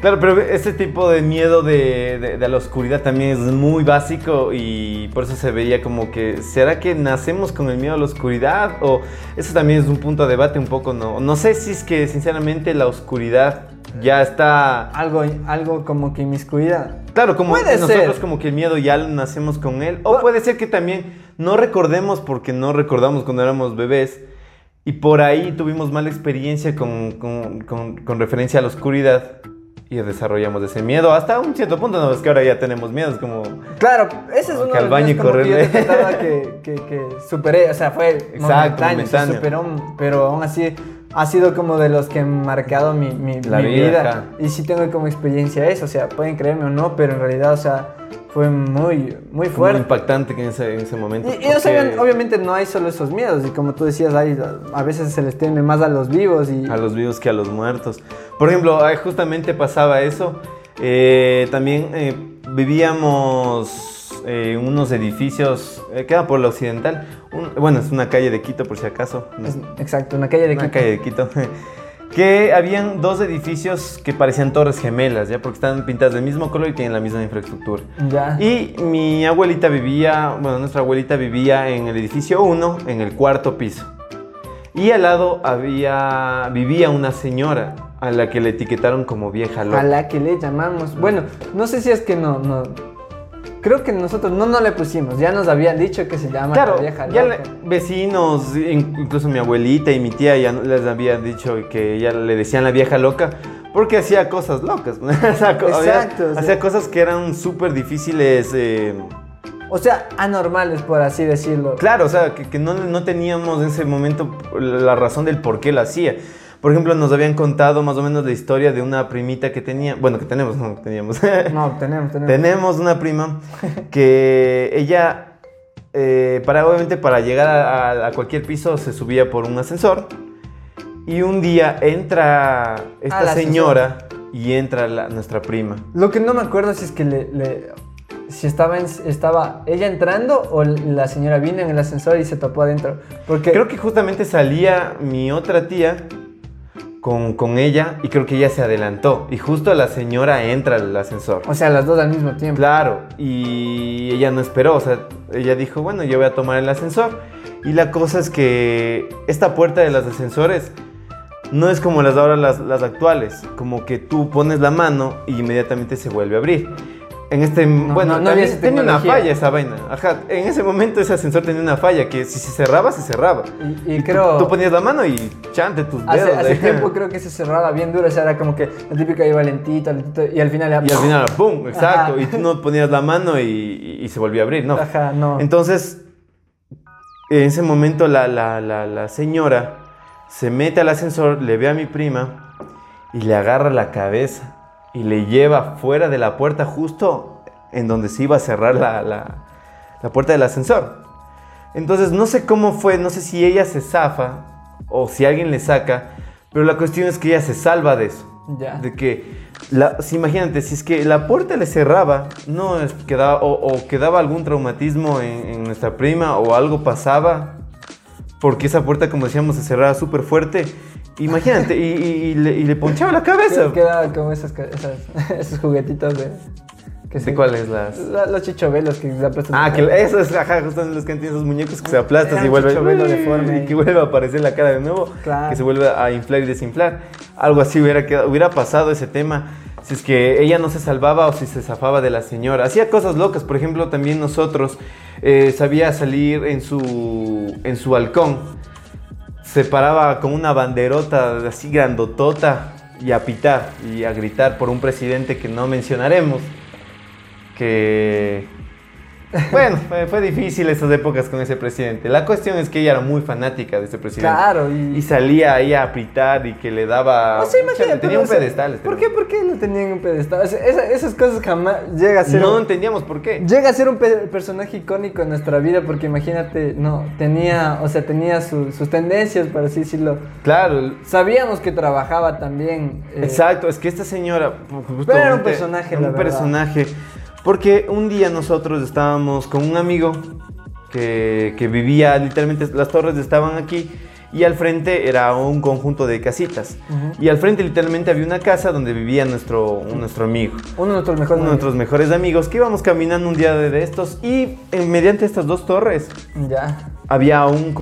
Claro, pero ese tipo de miedo de, de- de la oscuridad también es muy básico y por eso se veía como que, ¿será que nacemos con el miedo a la oscuridad? O eso también es un punto de debate un poco, ¿no? No sé si es que sinceramente la oscuridad ya está... Algo, algo como que inmiscuida. Claro, como Puede nosotros ser. como que el miedo ya nacemos con él. O puede ser que también no recordemos porque no recordamos cuando éramos bebés. Y por ahí tuvimos mala experiencia con, con- con- con referencia a la oscuridad. Y desarrollamos ese miedo hasta un cierto punto. No, es que ahora ya tenemos miedo. Es como... Claro, ese es uno que al baño miedos y como que yo te correrle. que, que, que superé, o sea, fue Exacto, momentáneo, se momentáneo. superó, pero aún así ha sido como de los que han marcado mi, mi, La mi vida. Y sí tengo como experiencia eso, o sea, pueden creerme o no, pero en realidad, o sea, fue muy, muy Muy fuerte. impactante que en ese, en ese momento. Y, y porque- saben, obviamente no hay solo esos miedos, y como tú decías, hay, a veces se les teme más a los vivos y... A los vivos que a los muertos. Por ejemplo, justamente pasaba eso. Eh, también eh, vivíamos eh, unos edificios, eh, queda por la occidental. Un- bueno, es una calle de Quito por si acaso. Es- exacto, una calle de una Quito. calle de Quito. que habían dos edificios que parecían torres gemelas, ¿ya? Porque están pintadas del mismo color y tienen la misma infraestructura. Ya. Y mi abuelita vivía, bueno, nuestra abuelita vivía en el edificio 1, en el cuarto piso. Y al lado había, vivía una señora a la que le etiquetaron como vieja A la que le llamamos. Bueno, no sé si es que no, no. Creo que nosotros no, no le pusimos. Ya nos habían dicho que se llama Claro, la vieja ya loca. le- vecinos, in- incluso mi abuelita y mi tía ya les habían dicho que ya le decían la vieja loca porque hacía cosas locas. Había- Exacto, o sea- hacía cosas que eran súper difíciles. eh, O sea, anormales, por así decirlo. Claro, o sea, que, que no, no teníamos en ese momento la razón del por qué lo hacía. Por ejemplo, nos habían contado más o menos la historia de una primita que tenía, bueno, que tenemos, no, teníamos. No, tenemos, tenemos. tenemos una prima que ella eh, para, obviamente para llegar a, cualquier piso se subía por un ascensor. Y un día entra esta el ascensor. señora y entra la- nuestra prima. Lo que no me acuerdo si es que le, le- si estaba, en- estaba ella entrando o la señora vino en el ascensor y se topó adentro. Porque Creo que justamente salía mi otra tía con, con ella y creo que ella se adelantó. Y justo la señora entra al ascensor. o sea, las dos al mismo tiempo. Claro, y ella no esperó, o sea, ella dijo, bueno, yo voy a tomar el ascensor. Y la cosa es que esta puerta de los ascensores no es como las de ahora las, las actuales, como que tú pones la mano y inmediatamente se vuelve a abrir. En este, bueno, no- no había también esa tenía una falla esa vaina. Ajá, en ese momento ese ascensor tenía una falla que si se cerraba, se cerraba. Y, y creo Tú ponías la mano y chante tus hace, dedos. hace eh. tiempo creo que se cerraba bien duro, o sea, era como que la típica iba lentito, lentito y al final ya- Y al final, ¡pum! Exacto. Ajá. Y tú no ponías la mano y, y- y se volvió a abrir, ¿no? Ajá, no. Entonces, en ese momento la, la- la- la señora se mete al ascensor, le ve a mi prima y le agarra la cabeza y le lleva fuera de la puerta justo en donde se iba a cerrar la, la- la puerta del ascensor. Entonces, no sé cómo fue, no sé si ella se zafa o si alguien le saca, pero la cuestión es que ella se salva de eso. Ya. De que, la, si imagínate, si es que la puerta le cerraba, no es- quedaba, o, o quedaba algún traumatismo en, en nuestra prima o algo pasaba, porque esa puerta, como decíamos, se cerraba súper fuerte. Imagínate, y, y- y le, y le ponchaba la cabeza. Que- Quedaba como esas, esas- esos juguetitos de... Que ¿De cuáles las? La- los chichovelos que se aplastan. Ah, que eso es, ajá, justo en los que tienen esos muñecos que se aplastan Era y vuelven chichovelo deforme. y que vuelve a aparecer la cara de nuevo, Claro. que se vuelve a inflar y desinflar. Algo así hubiera quedado, hubiera pasado ese tema si es que ella no se salvaba o si se zafaba de la señora. Hacía cosas locas, por ejemplo, también nosotros eh, sabía salir en su en su halcón. Se paraba con una banderota así grandotota y a pitar y a gritar por un presidente que no mencionaremos que bueno, fue, fue difícil esas épocas con ese presidente. La cuestión es que ella era muy fanática de ese presidente. Claro, y... Y salía ahí a pitar y que le daba. O sea, imagínate, Tenía un pedestal. este ¿Por qué, ¿Por qué lo tenían en un pedestal? O sea, esa- esas cosas jamás llega a ser... No un- entendíamos por qué. Llega a ser un pe- personaje icónico en nuestra vida porque imagínate, no, tenía, o sea, tenía su- sus tendencias, por así decirlo. Claro, Sabíamos que trabajaba también. eh, exacto. Es que esta señora. Pero era un personaje, Un la verdad. personaje. Porque un día nosotros estábamos con un amigo que, que vivía literalmente. Las torres estaban aquí. Y al frente era un conjunto de casitas. Ujú. Y al frente literalmente había una casa donde vivía nuestro, nuestro amigo. Uno de nuestros mejores Uno de nuestros mejores amigos que íbamos caminando un día de, de estos y eh, mediante estas dos torres Ya. había un...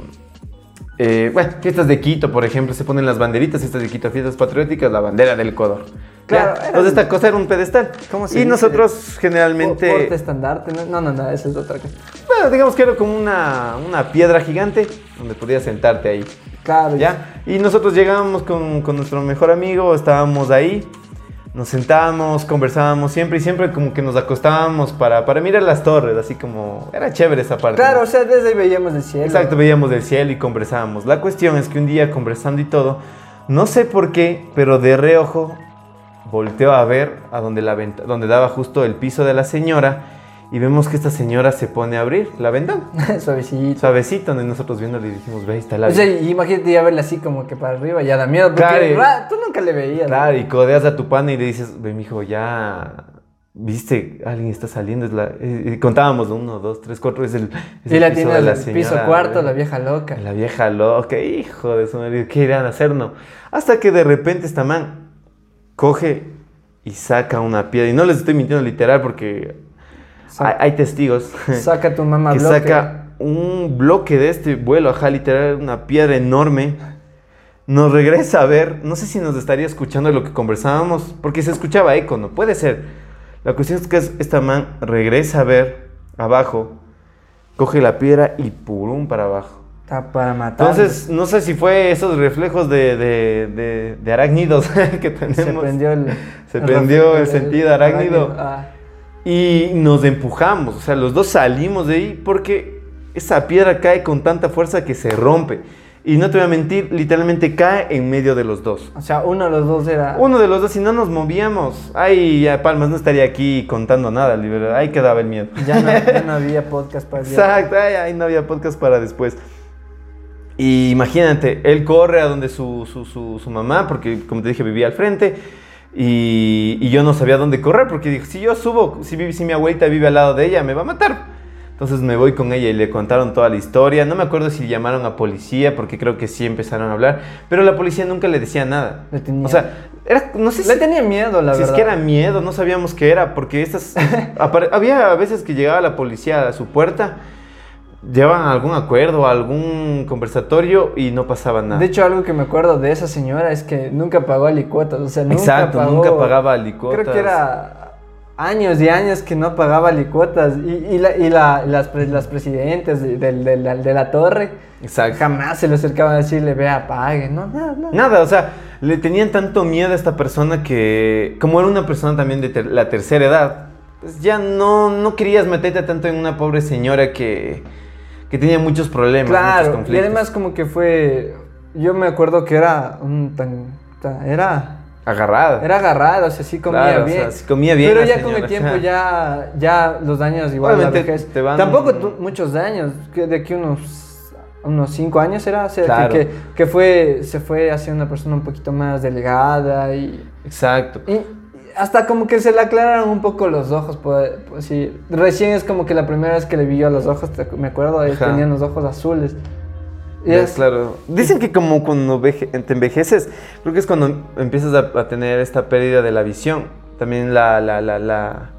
eh, bueno, fiestas de Quito, por ejemplo, se ponen las banderitas, fiestas de Quito, fiestas patrióticas, la bandera del Ecuador. Claro, era- Entonces esta cosa era un pedestal. ¿Cómo se y dice? nosotros generalmente... Porte estandarte. No, no, no, esa es otra cosa. Bueno, digamos que era como una, una piedra gigante donde podías sentarte ahí. Claro, ¿Ya? Y nosotros llegábamos con, con nuestro mejor amigo, estábamos ahí, nos sentábamos, conversábamos siempre y siempre como que nos acostábamos para, para mirar las torres, así como... Era chévere esa parte. Claro, ¿no? o sea, desde ahí veíamos el cielo. Exacto, veíamos del cielo y conversábamos. La cuestión es que un día conversando y todo, no sé por qué, pero de reojo volteo a ver a donde, la venta- donde daba justo el piso de la señora y vemos que esta señora se pone a abrir la ventana. Suavecito. Suavecito, donde nosotros viendo le dijimos, ve, ahí está la O sea, y imagínate ya verla así como que para arriba, ya da miedo. Porque Claro. ra- tú nunca le veías. Claro, y codeas a tu pana y le dices, ve, mijo, ya. ¿Viste? Alguien está saliendo. Es la... y contábamos, uno, dos, tres, cuatro. Es el, es Y el la piso de la piso cuarto, la vieja loca. La vieja loca, hijo de su marido, ¿qué irán a hacer? No. Hasta que de repente esta man coge y saca una piedra. Y no les estoy mintiendo literal porque hay, hay testigos Saca tu mamá que bloque. saca un bloque de este vuelo, ajá, literal, una piedra enorme. Nos regresa a ver, no sé si nos estaría escuchando lo que conversábamos, porque se escuchaba eco, no puede ser. La cuestión es que es- esta man regresa a ver abajo, coge la piedra y purum para abajo. Está para matar. Entonces, no sé si fue esos reflejos de, de, de- de arácnidos que tenemos. se prendió el. Se prendió el sentido arácnido. Ah, Y nos empujamos, o sea, los dos salimos de ahí porque esa piedra cae con tanta fuerza que se rompe. Y no te voy a mentir, literalmente cae en medio de los dos. O sea, uno de los dos era... Uno de los dos, si no nos movíamos, ay, ya Palmas no estaría aquí contando nada, libertad. Ahí quedaba el miedo. Ya no, ya no había podcast para. Exacto, ay, ahí no había podcast para después. Y imagínate, él corre a donde su, su, su, su mamá, porque como te dije, vivía al frente. Y, y yo no sabía dónde correr, porque dije, si yo subo, si, si mi abuelita vive al lado de ella, me va a matar. Entonces me voy con ella y le contaron toda la historia. No me acuerdo si llamaron a policía, porque creo que sí empezaron a hablar. Pero la policía nunca le decía nada. Le tenía- O sea, era, no sé Le si, tenía miedo, la si verdad. es que era miedo, no sabíamos qué era, porque estas... había veces que llegaba la policía a su puerta, llevaban algún acuerdo, algún conversatorio y no pasaba nada. De hecho, algo que me acuerdo de esa señora es que nunca pagó alicuotas. O sea, nunca Exacto, pagó- nunca pagaba alicuotas. Creo que era años y años que no pagaba alicuotas. Y, y, la- y la- las, las presidentes de, de la, de la torre Exacto. jamás se le acercaban a decirle, vea, pague. No, nada, nada. Nada, o sea, le tenían tanto miedo a esta persona que, como era una persona también de ter- la tercera edad, pues ya no, no querías meterte tanto en una pobre señora que, que tenía muchos problemas, muchos Claro, y conflictos. además como que fue... Yo me acuerdo que era un tan... tan- era... Agarrada. Era agarrado, o sea, sí comía Claro, o bien. sea, sí comía bien Pero ya con el tiempo ya, ya los daños igual la vejez. te van- Tampoco muchos daños, que de aquí unos unos cinco años era, o sea, que- Claro. que, que fue se fue hacia una persona un poquito más delgada y, Exacto. y hasta como que se le aclararon un poco los ojos, pues, pues sí. Recién es como que la primera vez que le vi yo los ojos, te- me acuerdo, él tenían los ojos azules. Y Ya, es- claro. Dicen que como cuando veje- te envejeces, creo que es cuando empiezas a, a tener esta pérdida de la visión. También la, la, la, la,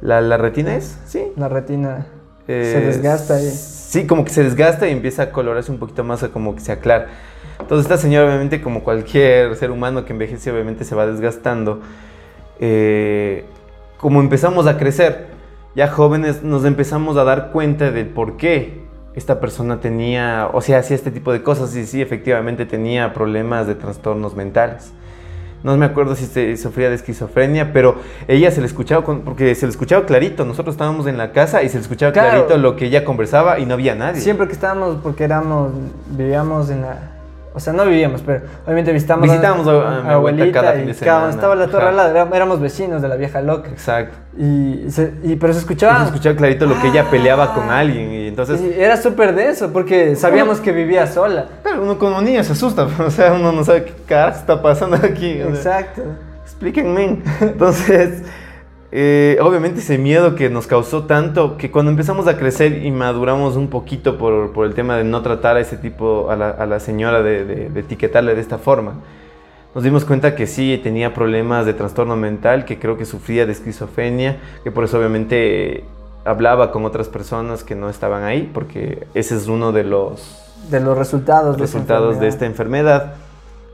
la, la retina es, ¿sí? La retina Eh, se desgasta y... Sí, como que se desgasta y empieza a colorarse un poquito más, a como que se aclara. Entonces esta señora obviamente como cualquier ser humano que envejece obviamente se va desgastando. Eh, como empezamos a crecer, ya jóvenes nos empezamos a dar cuenta del por qué esta persona tenía, o sea, hacía este tipo de cosas y sí, efectivamente tenía problemas de trastornos mentales. No me acuerdo si se sufría de esquizofrenia, pero ella se le escuchaba, con- porque se le escuchaba clarito. Nosotros estábamos en la casa y se le escuchaba Claro. clarito lo que ella conversaba y no había nadie. Siempre que estábamos, porque éramos, vivíamos en la... O sea, no vivíamos, pero obviamente visitamos Visitábamos a- a mi abuelita cada fin de y cada- semana. estaba la torre Ajá. al lado, éramos vecinos de la vieja loca. Exacto. Y, se- y- pero se Y escuchaba... se escuchaba clarito lo que ella peleaba con alguien y entonces... y era súper denso porque sabíamos que vivía sola. Claro, uno como niño se asusta, o sea, uno no sabe qué carajo está pasando aquí. o sea, Exacto. Explíquenme. Entonces, eh, obviamente ese miedo que nos causó tanto, que cuando empezamos a crecer y maduramos un poquito por, por el tema de no tratar a ese tipo, a la, a la señora, de, de- de etiquetarle de esta forma, nos dimos cuenta que sí tenía problemas de trastorno mental, que creo que sufría de esquizofrenia, que por eso obviamente hablaba con otras personas que no estaban ahí, porque ese es uno de los De los resultados de resultados de esta enfermedad.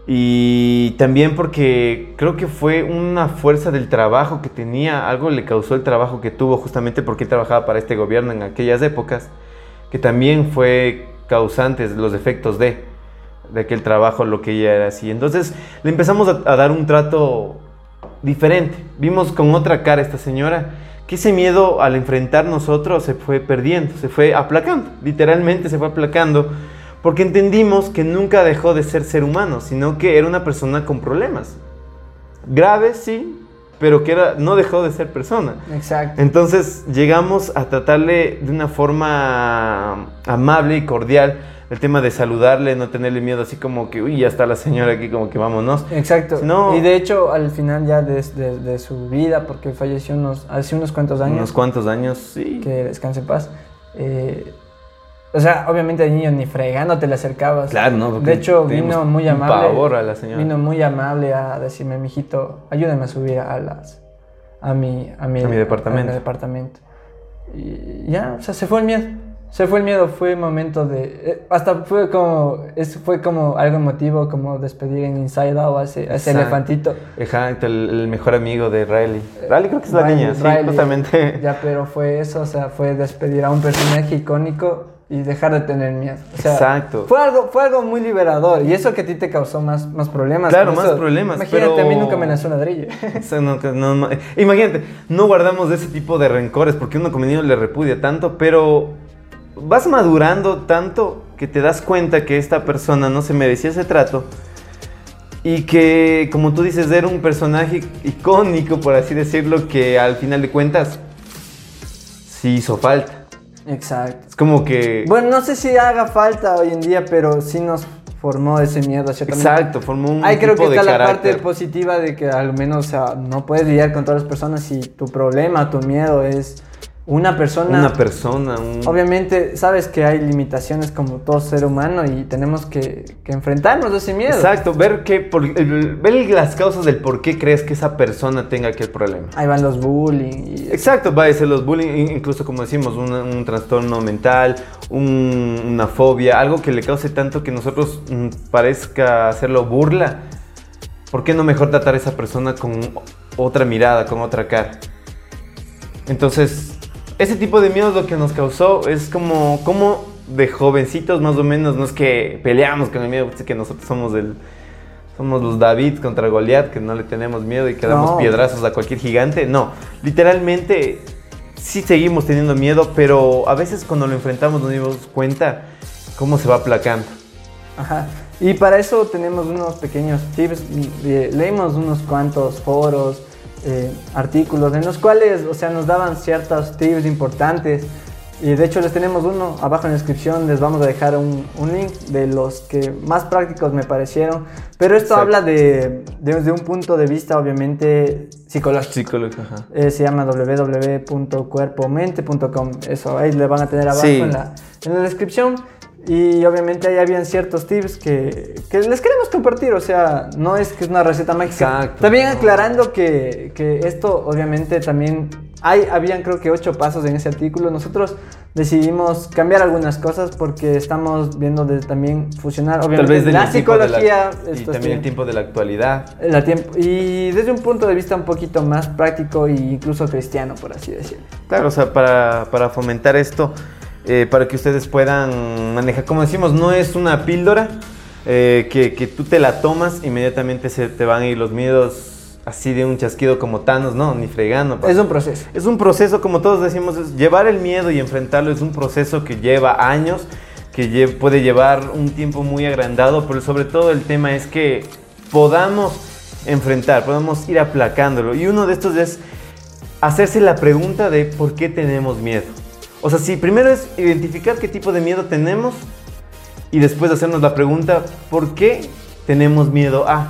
Y también porque creo que fue una fuerza del trabajo que tenía, algo le causó el trabajo que tuvo justamente porque él trabajaba para este gobierno en aquellas épocas, que también fue causante de los efectos de, de aquel trabajo, lo que ella era así. Entonces le empezamos a, a dar un trato diferente. Vimos con otra cara a esta señora que ese miedo al enfrentar nosotros se fue perdiendo, se fue aplacando, literalmente se fue aplacando, porque entendimos que nunca dejó de ser ser humano, sino que era una persona con problemas. Graves, sí, pero que era, no dejó de ser persona. Exacto. Entonces llegamos a tratarle de una forma amable y cordial. El tema de saludarle, no tenerle miedo, así como que, uy, ya está la señora aquí, como que vámonos. Exacto. Si no- Y de hecho, al final ya de, de- de su vida, porque falleció unos, hace unos cuantos años, Unos cuantos años, sí. que descanse en paz. eh, o sea, obviamente al niño ni fregando te le acercabas. Claro, ¿no? Porque De hecho, vino muy un amable. pavor a la señora. Vino muy amable a decirme, mijito, ayúdame a subir a las a mi a mi, A mi departamento. a mi departamento. Y ya, o sea, se fue el miedo. Se fue el miedo, fue momento de eh, hasta fue como es, fue como algo emotivo como despedir en Inside Out a ese, a ese Exacto. elefantito. Exacto, el, el mejor amigo de Riley. Riley creo que es la Riley- niña, sí, Riley, justamente. Ya, pero fue eso, o sea, fue despedir a un personaje icónico y dejar de tener miedo. O sea, Exacto. Fue algo, fue algo muy liberador y eso que a ti te causó más, más problemas. Claro, más eso. problemas, Imagínate, pero- a mí nunca me nació un ladrillo. No, no, no- Imagínate, no guardamos ese tipo de rencores porque uno como niño le repudia tanto, pero vas madurando tanto que te das cuenta que esta persona no se merecía ese trato y que, como tú dices, era un personaje icónico, por así decirlo, que al final de cuentas sí hizo falta. Exacto. Es como que... Bueno, no sé si haga falta hoy en día, pero sí nos formó ese miedo hacia Exacto, formó un Ahí creo que tipo está la parte positiva de que al menos o sea, no puedes lidiar con todas las personas y tu problema, tu miedo es una persona. Una persona, un... Obviamente, sabes que hay limitaciones como todo ser humano y tenemos que, que enfrentarnos a ese miedo. Exacto, ver, que por- ver las causas del por qué crees que esa persona tenga aquel problema. Ahí van los bullying y Exacto, va a ser los bullying, in- incluso como decimos, un, trastorno mental, un- una fobia, algo que le cause tanto que nosotros mm, parezca hacerlo burla. ¿Por qué no mejor tratar a esa persona con otra mirada, con otra cara? Entonces, ese tipo de miedo es lo que nos causó, es como, como de jovencitos más o menos, no es que peleamos con el miedo, es que nosotros somos el... Somos los David contra Goliat, que no le tenemos miedo y que damos No. piedrazos a cualquier gigante. No, literalmente sí seguimos teniendo miedo, pero a veces cuando lo enfrentamos nos dimos cuenta cómo se va aplacando. Ajá. Y para eso tenemos unos pequeños tips. eh, Leímos unos cuantos foros, eh, artículos en los cuales, o sea, nos daban ciertos tips importantes. Y de hecho les tenemos uno abajo en la descripción, les vamos a dejar un, un link de los que más prácticos me parecieron. Pero esto Exacto. habla de, de- desde un punto de vista obviamente psicológico. Psicológico, ajá. Eh, se llama www.cuerpomente.com. Eso, ahí le van a tener abajo Sí. en, la, en la descripción. Y obviamente ahí habían ciertos tips que, que les queremos compartir. O sea, no es que es una receta mágica. Exacto. También aclarando que, que esto obviamente también... Hay, habían creo que ocho pasos en ese artículo. Nosotros decidimos cambiar algunas cosas porque estamos viendo de también fusionar Tal obviamente vez del la tiempo de la- psicología y también el tiempo de la actualidad. La tiempo, y desde un punto de vista un poquito más práctico e incluso cristiano, por así decirlo. Claro, o sea, para, para fomentar esto, eh, para que ustedes puedan manejar, como decimos, no es una píldora eh, que, que tú te la tomas, inmediatamente se te van a ir los miedos así de un chasquido como Thanos, no, ni fregando. papá. Es un proceso. Es un proceso, como todos decimos, es llevar el miedo y enfrentarlo es un proceso que lleva años, que lle- puede llevar un tiempo muy agrandado, pero sobre todo el tema es que podamos enfrentar, podamos ir aplacándolo. Y uno de estos es hacerse la pregunta de por qué tenemos miedo. O sea, si primero es identificar qué tipo de miedo tenemos y después hacernos la pregunta por qué tenemos miedo a.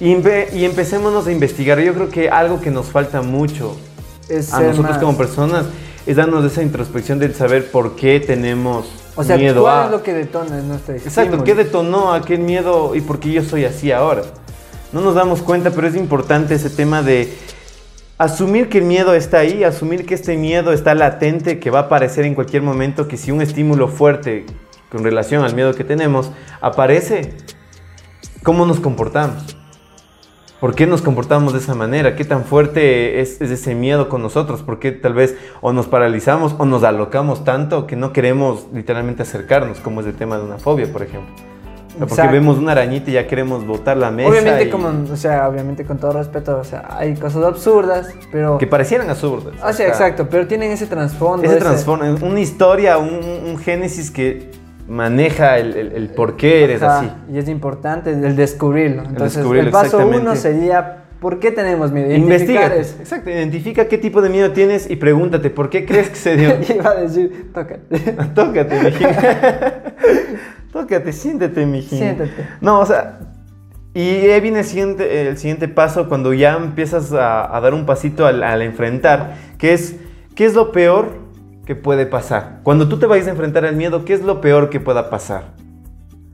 Y, empe- y empecémonos a investigar. Yo creo que algo que nos falta mucho Es a nosotros más- como personas es darnos esa introspección del saber por qué tenemos O sea, miedo ¿cuál a. es lo que detona en nuestra Exacto, ¿qué detonó aquel miedo y por qué yo soy así ahora? No nos damos cuenta, pero es importante ese tema de asumir que el miedo está ahí, asumir que este miedo está latente, que va a aparecer en cualquier momento, que si un estímulo fuerte con relación al miedo que tenemos aparece, ¿cómo nos comportamos? ¿Por qué nos comportamos de esa manera? ¿Qué tan fuerte es, es ese miedo con nosotros? ¿Por qué tal vez o nos paralizamos o nos alocamos tanto que no queremos literalmente acercarnos, como es el tema de una fobia, por ejemplo? Porque vemos una arañita y ya queremos botar la mesa. Obviamente, y- como, o sea, obviamente con todo respeto, o sea, hay cosas absurdas, pero... Que parecieran absurdas. Ah, O sea, exacto, pero tienen ese trasfondo. Ese transforma, una historia, un, un génesis que maneja el, el- el por qué eres Ajá, así. Y es importante el descubrirlo. Entonces, el, descubrirlo, paso uno sería, ¿por qué tenemos miedo? Investiga. Exacto, identifica qué tipo de miedo tienes y pregúntate, ¿por qué crees que se dio? Iba a decir, tócate. Tócate. Tócate, siéntete, mijín. Siéntate. No, o sea, y ahí viene el siguiente, el siguiente paso cuando ya empiezas a, a dar un pasito al, al enfrentar, que es, ¿qué es lo peor que puede pasar? Cuando tú te vayas a enfrentar al miedo, ¿qué es lo peor que pueda pasar?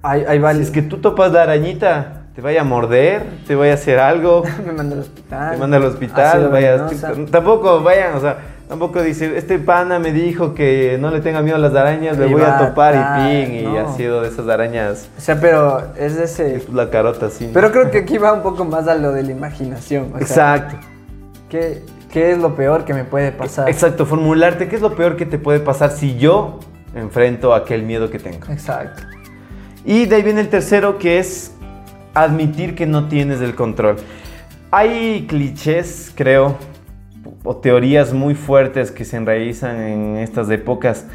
Hay, hay Si varios. es que tú topas la arañita, te vaya a morder, te vaya a hacer algo, Me manda al hospital. te manda al hospital, vayas, tampoco vayan, o sea, tampoco decir, este pana me dijo que no le tenga miedo a las arañas, le voy a topar y ping, y ha sido de esas arañas, O sea, pero es de ese... es la carota. ¿no? Pero creo que aquí va un poco más a lo de la imaginación. o sea, Exacto, ¿qué, qué es lo peor que me puede pasar? exacto, formularte qué es lo peor que te puede pasar si yo enfrento aquel miedo que tengo. Exacto. Y de ahí viene el tercero que es admitir que no tienes el control. Hay clichés, creo, o teorías muy fuertes que se enraizan en estas épocas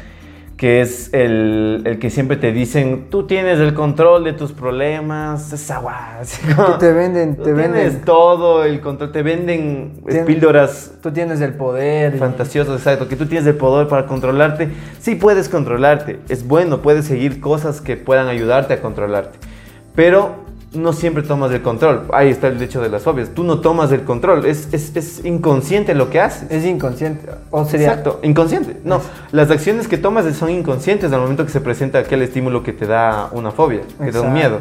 que es el, el que siempre te dicen, tú tienes el control de tus problemas, es agua. te venden, te tienes venden. todo el control, te venden Tien- píldoras Tú tienes el poder. y- fantasiosas, exacto, que tú tienes el poder para controlarte. Sí puedes controlarte, es bueno, puedes seguir cosas que puedan ayudarte a controlarte, pero no siempre tomas el control. Ahí está el hecho de las fobias, tú no tomas el control, es, es, es inconsciente lo que haces. Es inconsciente. O sería. Exacto, inconsciente. No, las acciones que tomas son inconscientes al momento que se presenta aquel estímulo que te da una fobia, que te da un Exacto. miedo.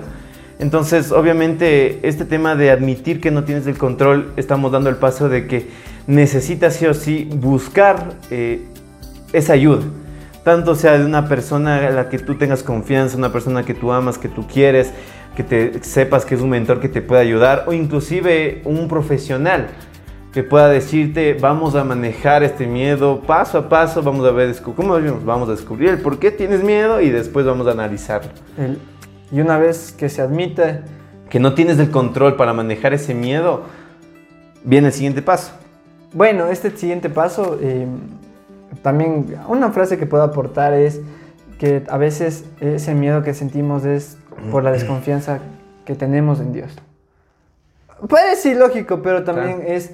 Entonces, obviamente, este tema de admitir que no tienes el control, estamos dando el paso de que necesitas sí o sí buscar eh, esa ayuda. Tanto sea de una persona a la que tú tengas confianza, una persona que tú amas, que tú quieres, que te sepas que es un mentor que te puede ayudar, o inclusive un profesional que pueda decirte, vamos a manejar este miedo paso a paso, vamos a ver, ¿cómo? Vamos a descubrir el por qué tienes miedo y después vamos a analizarlo. el- y una vez que se admite, Que no tienes el control para manejar ese miedo, viene el siguiente paso. Bueno, este siguiente paso, eh, también una frase que puedo aportar es que a veces ese miedo que sentimos es por la desconfianza que tenemos en Dios. Puede ser lógico, pero también Claro. es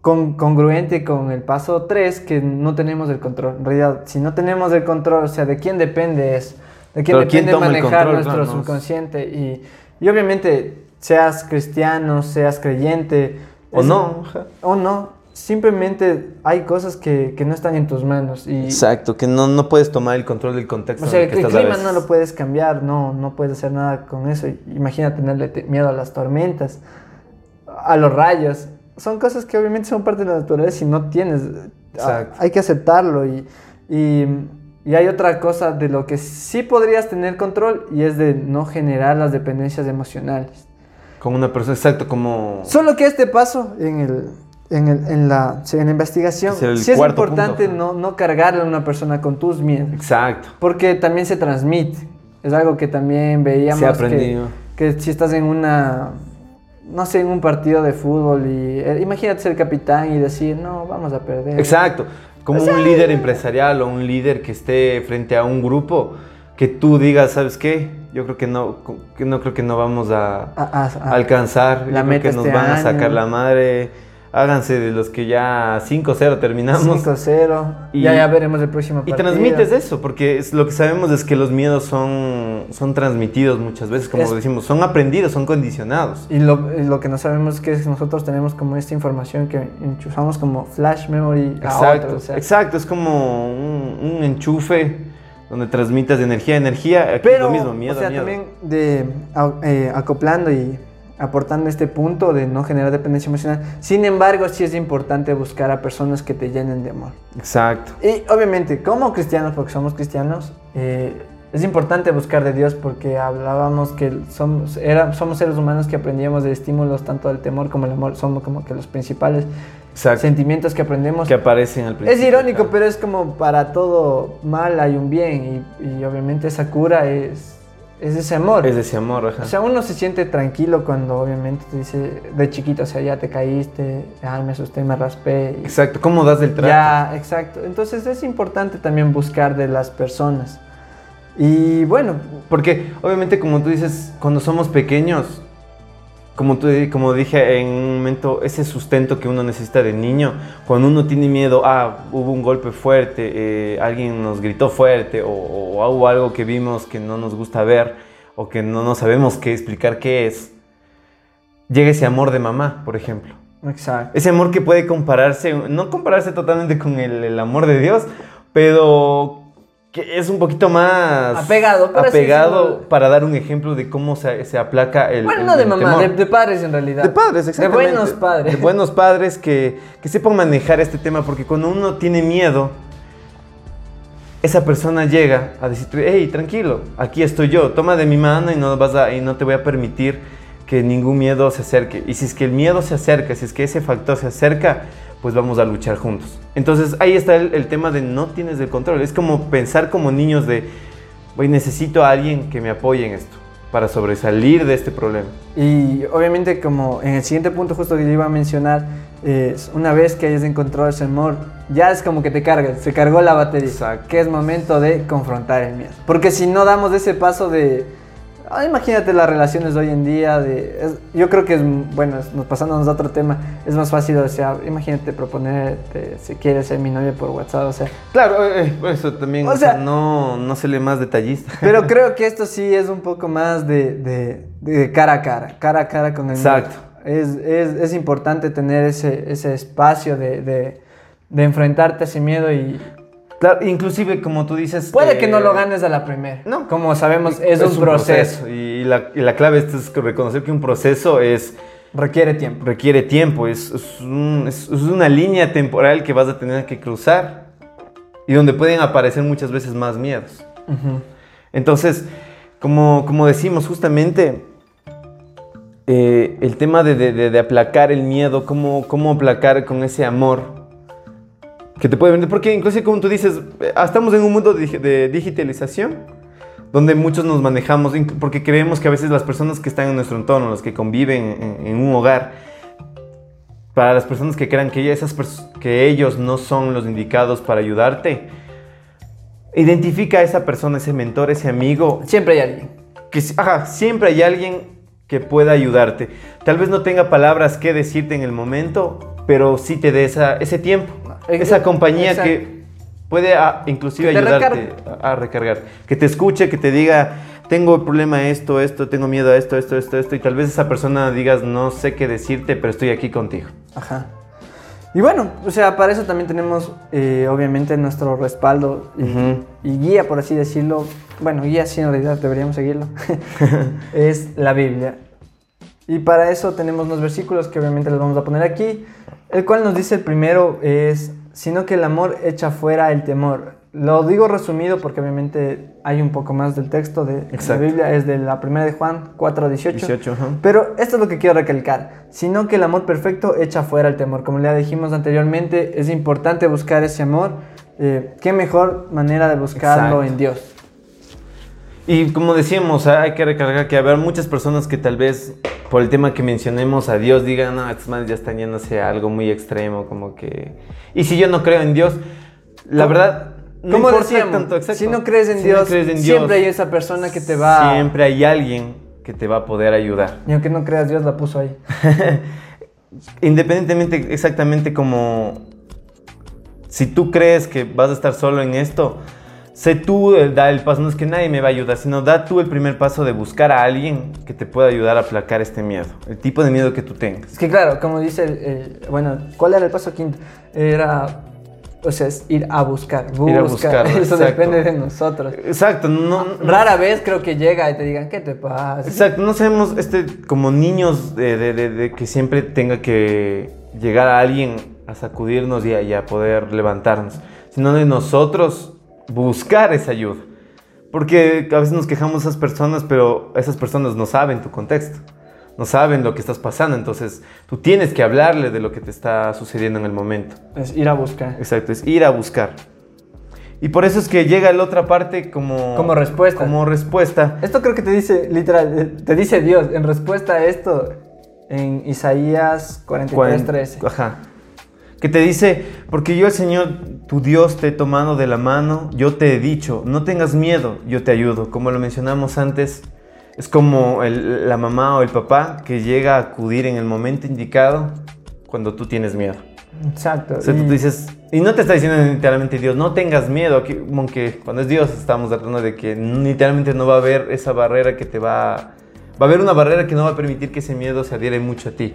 con- congruente con el paso 3 que no tenemos el control. En realidad, si no tenemos el control, o sea, ¿de quién depende eso? ¿De quién Pero ¿quién depende el manejar control? nuestro Claro, es- subconsciente? Y, y obviamente, seas cristiano, seas creyente, O es- no. o no, simplemente hay cosas que, que no están en tus manos. Y, Exacto, que no, no puedes tomar el control del contexto. o sea, en el, el que a clima veces. no lo puedes cambiar, no, no puedes hacer nada con eso. Imagina tenerle te- miedo a las tormentas, a los rayos. Son cosas que obviamente son parte de la naturaleza y no tienes. Exacto. Hay que aceptarlo. Y, y, y hay otra cosa de lo que sí podrías tener control y es de no generar las dependencias emocionales. Con una persona, exacto, como... Solo que este paso en, el, en, el- en la, en la investigación, Es sí es importante punto. no, no cargarle a una persona con tus miedos, Exacto. porque también se transmite. Es algo que también veíamos Se ha que, aprendido. que si estás en una, no sé, en un partido de fútbol y eh, imagínate ser capitán y decir, no, vamos a perder. Exacto. Como un líder empresarial o un líder que esté frente a un grupo, que tú digas, ¿sabes qué? Yo creo que no, que no creo que no vamos a, A- a- alcanzar. la Yo creo meta que nos este van a sacar año. la madre. Háganse de los que ya 5-0 terminamos. 5-0. Y- ya, ya veremos el próximo Y partido. transmites eso, porque es, lo que sabemos es que los miedos son, son transmitidos muchas veces, como Es- decimos, son aprendidos, son condicionados. Y lo, y lo que no sabemos es que nosotros tenemos como esta información que enchufamos como flash memory a Exacto, otro, o sea, exacto, es como un, un enchufe donde transmitas energía, energía, aquí es Pero, lo mismo, miedo, o sea, miedo. también de, a- eh, acoplando y aportando este punto de no generar dependencia emocional. Sin embargo, sí es importante buscar a personas que te llenen de amor. Exacto. Y obviamente, como cristianos, porque somos cristianos, eh, es importante buscar de Dios porque hablábamos que somos, era, somos seres humanos que aprendíamos de estímulos tanto del temor como el amor, somos como que los principales Exacto. sentimientos que aprendemos. que aparecen al principio. Es irónico, claro. pero es como para todo mal hay un bien y, y obviamente esa cura es, es ese amor. Es ese amor, ajá. O sea, uno se siente tranquilo cuando obviamente te dice de chiquito, o sea, ya te caíste, ay, me asusté, me raspé. Exacto, ¿cómo das el trato? ya, exacto. Entonces es importante también buscar de las personas. Y bueno, Porque obviamente como tú dices, cuando somos pequeños, como, tú, como dije en un momento, ese sustento que uno necesita de niño, cuando uno tiene miedo, ah, hubo un golpe fuerte, eh, alguien nos gritó fuerte o, o hubo algo que vimos que no nos gusta ver o que no, no sabemos qué explicar qué es, llega ese amor de mamá, por ejemplo. exacto. Ese amor que puede compararse, no compararse totalmente con el, el amor de Dios, pero que es un poquito más Apegado, apegado decirlo. para dar un ejemplo de cómo se, se aplaca el. Bueno, el- no de mamá, de padres en realidad. De padres, exactamente. De buenos padres. De buenos padres que, que sepan manejar este tema, porque cuando uno tiene miedo, esa persona llega a decirte, hey, tranquilo, aquí estoy yo, toma de mi mano y no, vas a, y no te voy a permitir que ningún miedo se acerque. Y si es que el miedo se acerca, si es que ese factor se acerca, pues vamos a luchar juntos. Entonces ahí está el, el tema de no tienes el control. Es como pensar como niños de, voy, necesito a alguien que me apoye en esto. para sobresalir de este problema. Y obviamente como en el siguiente punto justo que yo iba a mencionar, es una vez que hayas encontrado ese amor, ya es como que te cargas, se cargó la batería, Exacto. que es momento de confrontar el miedo. Porque si no damos ese paso de... ah, imagínate las relaciones de hoy en día, de, es- yo creo que es, bueno, es- nos pasándonos a otro tema, es más fácil, o sea, imagínate proponerte si quieres ser mi novia por WhatsApp, o sea, Claro, eh, por eso también, O o sea, sea- no, no se lee más detallista. Pero creo que esto sí es un poco más de, de- de cara a cara, cara a cara con el. Exacto. Es, es, es importante tener ese, ese espacio de, de, de enfrentarte a ese miedo y Claro, inclusive como tú dices... puede eh, que no lo ganes a la primera. No. Como sabemos, es, un, proceso. Y la, y la clave es reconocer que un proceso es Requiere tiempo. requiere tiempo, es, es un- es- es una línea temporal que vas a tener que cruzar y donde pueden aparecer muchas veces más miedos. Entonces, como, como decimos justamente, eh, el tema de, de- de- de aplacar el miedo, cómo, cómo aplacar con ese amor que te puede venir, porque incluso como tú dices, eh, estamos en un mundo de, dig- de digitalización donde muchos nos manejamos, porque creemos que a veces las personas que están en nuestro entorno, los que conviven en, en un hogar, para las personas que crean que, esas que ellos no son los indicados para ayudarte, identifica a esa persona, ese mentor, ese amigo, Siempre hay alguien. que ajá, siempre hay alguien que pueda ayudarte. Tal vez no tenga palabras que decirte en el momento, pero sí te dé esa, ese tiempo, esa compañía exacto. que puede ah, inclusive ayudarte a, a recargar. Que te escuche, que te diga, tengo problema esto, esto, tengo miedo a esto, esto, esto, esto, y tal vez esa persona digas, no sé qué decirte, pero estoy aquí contigo. Ajá. Y bueno, o sea, para eso también tenemos eh, obviamente nuestro respaldo y, Ujú. y guía, por así decirlo. Bueno, guía sí en realidad deberíamos seguirlo. es la Biblia. Y para eso tenemos unos versículos que obviamente les vamos a poner aquí. El cual nos dice el primero es, sino que el amor echa fuera el temor. Lo digo resumido porque obviamente hay un poco más del texto de la. Biblia. Es de la primera de Juan 4, 18. 18, ajá. Pero esto es lo que quiero recalcar, sino que el amor perfecto echa fuera el temor. Como ya dijimos anteriormente, es importante buscar ese amor. Eh, ¿Qué mejor manera de buscarlo Exacto. en Dios? Y como decíamos, hay que recargar que habrá muchas personas que tal vez por el tema que mencionemos a Dios digan, no, estos manes ya están yéndose a algo muy extremo, como que... Y si yo no creo en Dios, la ¿Cómo- verdad, no importa decíamos, tanto, exacto. si no crees en Si Dios, no crees en siempre hay Dios, esa persona que te va... Siempre hay alguien que te va a poder ayudar. Y aunque no creas, Dios la puso ahí. Independientemente exactamente como... Si tú crees que vas a estar solo en esto, sé tú el da el paso. No es que nadie me va a ayudar, sino da tú el primer paso de buscar a alguien que te pueda ayudar a aplacar este miedo. El tipo de miedo que tú tengas. Es que claro, como dice, el- el- bueno, ¿cuál era el paso quinto? Era, o sea, es ir a buscar. Ir a buscar, Eso exacto. depende de nosotros. Exacto, no... Rara vez creo que llega y te digan, ¿qué te pasa? Exacto, no seamos este, como niños de, de- de- de que siempre tenga que llegar a alguien a sacudirnos y a, y a poder levantarnos, sino de nosotros buscar esa ayuda. Porque a veces nos quejamos de esas personas, pero esas personas no saben tu contexto, no saben lo que estás pasando, entonces tú tienes que hablarle de lo que te está sucediendo en el momento. Es ir a buscar. Exacto, es ir a buscar. Y por eso es que llega la otra parte como... Como respuesta. Como respuesta. Esto creo que te dice, literal, eh, te dice Dios en respuesta a esto en Isaías 43, Cuaren- 13. Ajá. Que te dice, porque yo el Señor, tu Dios, te he tomado de la mano, yo te he dicho, no tengas miedo, yo te ayudo. Como lo mencionamos antes, es como el- la mamá o el papá que llega a acudir en el momento indicado cuando tú tienes miedo. Exacto. O sea, tú y- dices, y no te está diciendo literalmente Dios, no tengas miedo, que- aunque cuando es Dios estamos tratando de que literalmente no va a haber esa barrera que te va... Va a haber una barrera que no va a permitir que ese miedo se adhiere mucho a ti.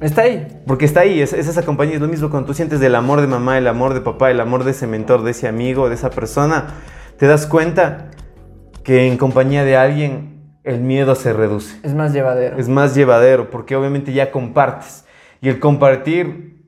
Está ahí. Porque está ahí, es, es esa compañía, es lo mismo cuando tú sientes del amor de mamá, el amor de papá, el amor de ese mentor, de ese amigo, de esa persona, te das cuenta que en compañía de alguien el miedo se reduce. Es más llevadero. Es más llevadero porque obviamente ya compartes. Y el compartir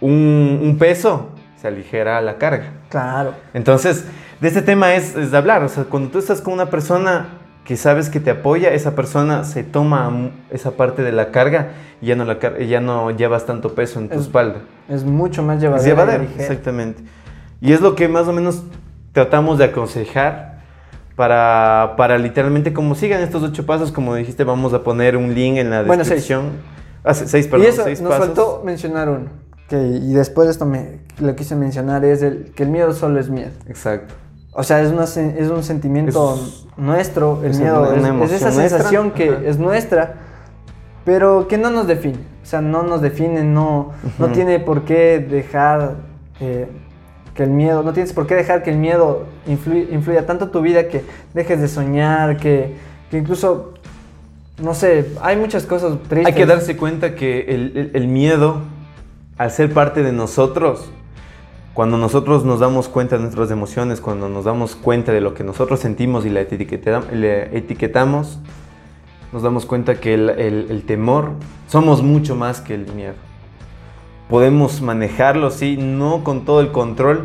un, un peso se aligera la carga. Claro. Entonces, de este tema es, es de hablar. O sea, cuando tú estás con una persona que sabes que te apoya, esa persona se toma esa parte de la carga y ya no, la, ya no llevas tanto peso en tu Es espalda. Es mucho más llevadero. Es llevadero, exactamente. Y es lo que más o menos tratamos de aconsejar para, para literalmente como sigan estos ocho pasos, como dijiste, vamos a poner un link en la Bueno, seis. descripción. Ah, se- seis, perdón, y eso, seis nos pasos. faltó mencionar uno. Que, y después de esto me, lo quise mencionar, es el, que el miedo solo es miedo. Exacto. O sea, es, una, es un sentimiento Es- nuestro, el es miedo, una es, esa nuestra. sensación que Ajá. es nuestra, pero que no nos define. O sea, no nos define, no, no tiene por qué dejar eh, que el miedo, no tienes por qué dejar que el miedo influya, influya tanto tu vida que dejes de soñar, que, que incluso, no sé, hay muchas cosas tristes. Hay que darse cuenta que el, el- el miedo, al ser parte de nosotros, cuando nosotros nos damos cuenta de nuestras emociones, cuando nos damos cuenta de lo que nosotros sentimos y la etiquetamos, nos damos cuenta que el, temor somos mucho más que el miedo. Podemos manejarlo, sí, no con todo el control,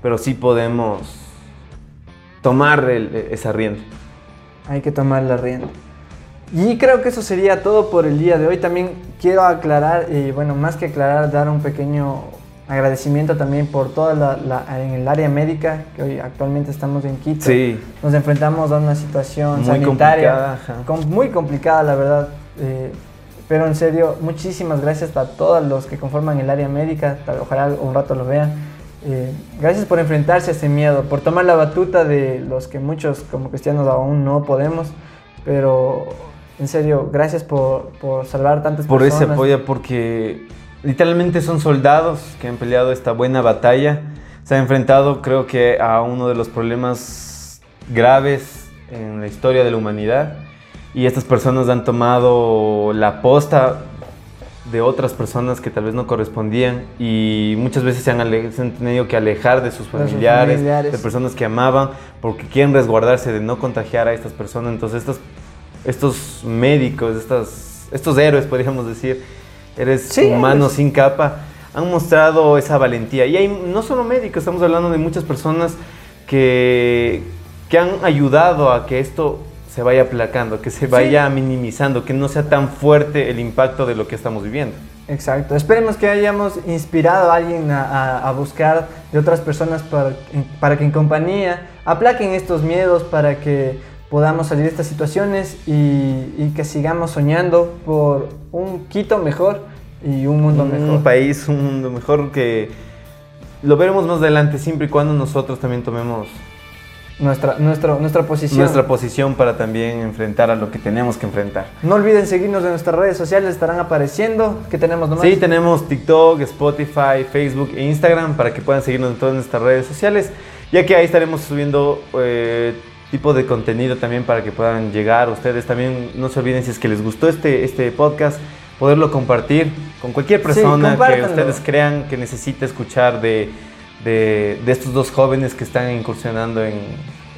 pero sí podemos tomar esa rienda. Hay que tomar la rienda. Y creo que eso sería todo por el día de hoy. También quiero aclarar, y bueno, más que aclarar, dar un pequeño agradecimiento también por toda la, la- en el área médica, que hoy actualmente estamos en Quito. Sí, Nos enfrentamos a una situación Muy sanitaria complicada, muy complicada, la verdad. eh, pero en serio, muchísimas gracias a todos los que conforman el área médica. Ojalá un rato lo vean. Eh, gracias por enfrentarse a ese miedo, por tomar la batuta de los que muchos como cristianos aún no podemos. Pero en serio, gracias por, por salvar tantas por ese personas. apoyo, porque literalmente son soldados que han peleado esta buena batalla. Se ha enfrentado, creo que, a uno de los problemas graves en la historia de la humanidad. Y estas personas han tomado la posta de otras personas que tal vez no correspondían y muchas veces se han, ale- se han tenido que alejar de sus familiares, familiares. de personas que amaban, porque quieren resguardarse de no contagiar a estas personas. Entonces estos, estos médicos, estas, estos héroes, podríamos decir, eres Sí, humano sin capa, han mostrado esa valentía. Y hay no solo médicos, estamos hablando de muchas personas que, que han ayudado a que esto se vaya aplacando, que se vaya minimizando, que no sea tan fuerte el impacto de lo que estamos viviendo. Exacto. Esperemos que hayamos inspirado a alguien a, a- a buscar de otras personas para, para que en compañía aplaquen estos miedos, para que podamos salir de estas situaciones y, y que sigamos soñando por un Quito mejor y un mundo un mejor. país, un mundo mejor que lo veremos más adelante, siempre y cuando nosotros también tomemos Nuestra, nuestro, nuestra posición. nuestra posición para también enfrentar a lo que tenemos que enfrentar. No olviden seguirnos en nuestras redes sociales, estarán apareciendo. ¿Qué tenemos nomás? Sí, tenemos TikTok, Spotify, Facebook e Instagram para que puedan seguirnos en todas nuestras redes sociales, ya que ahí estaremos subiendo eh, tipo de contenido también para que puedan llegar ustedes. También no se olviden si es que les gustó este, este podcast, poderlo compartir con cualquier persona que ustedes crean que necesite escuchar de, de- de estos dos jóvenes que están incursionando en,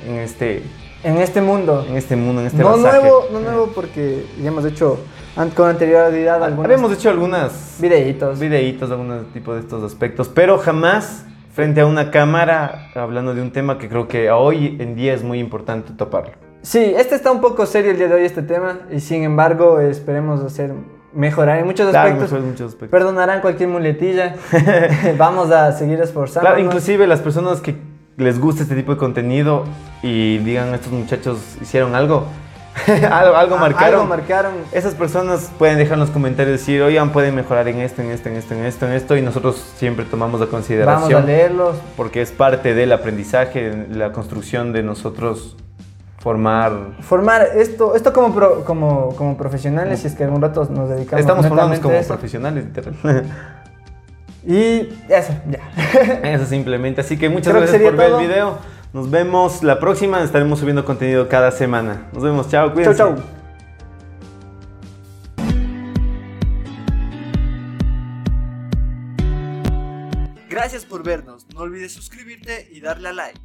en este, En este mundo. en este mundo, en este no nuevo, no nuevo porque ya hemos hecho con anterioridad algunos Habíamos hecho algunas videitos. videitos, algún tipo de estos aspectos, pero jamás frente a una cámara hablando de un tema que creo que hoy en día es muy importante toparlo. Sí, este está un poco serio el día de hoy, este tema, y sin embargo esperemos hacer mejorar en muchos Claro, aspectos. en muchos aspectos. Perdonarán cualquier muletilla. Vamos a seguir esforzándonos. Claro, inclusive las personas que les gusta este tipo de contenido y digan estos muchachos hicieron algo, algo, algo Ah, marcaron. Algo marcaron. Esas personas pueden dejar en los comentarios decir, oigan, pueden mejorar en esto, en esto, en esto, en esto, en esto, y nosotros siempre tomamos la consideración. Vamos a leerlos. porque es parte del aprendizaje, la construcción de nosotros formar. Formar esto, esto como, pro- como, como profesionales, si es que algún rato nos dedicamos Estamos netamente como a eso. profesionales, literal. Y eso, ya. Eso simplemente. Así que muchas Creo gracias por ver el video. Nos vemos la próxima. Estaremos subiendo contenido cada semana. Nos vemos. Chao, cuídense. chau. Gracias por vernos. No olvides suscribirte y darle a like.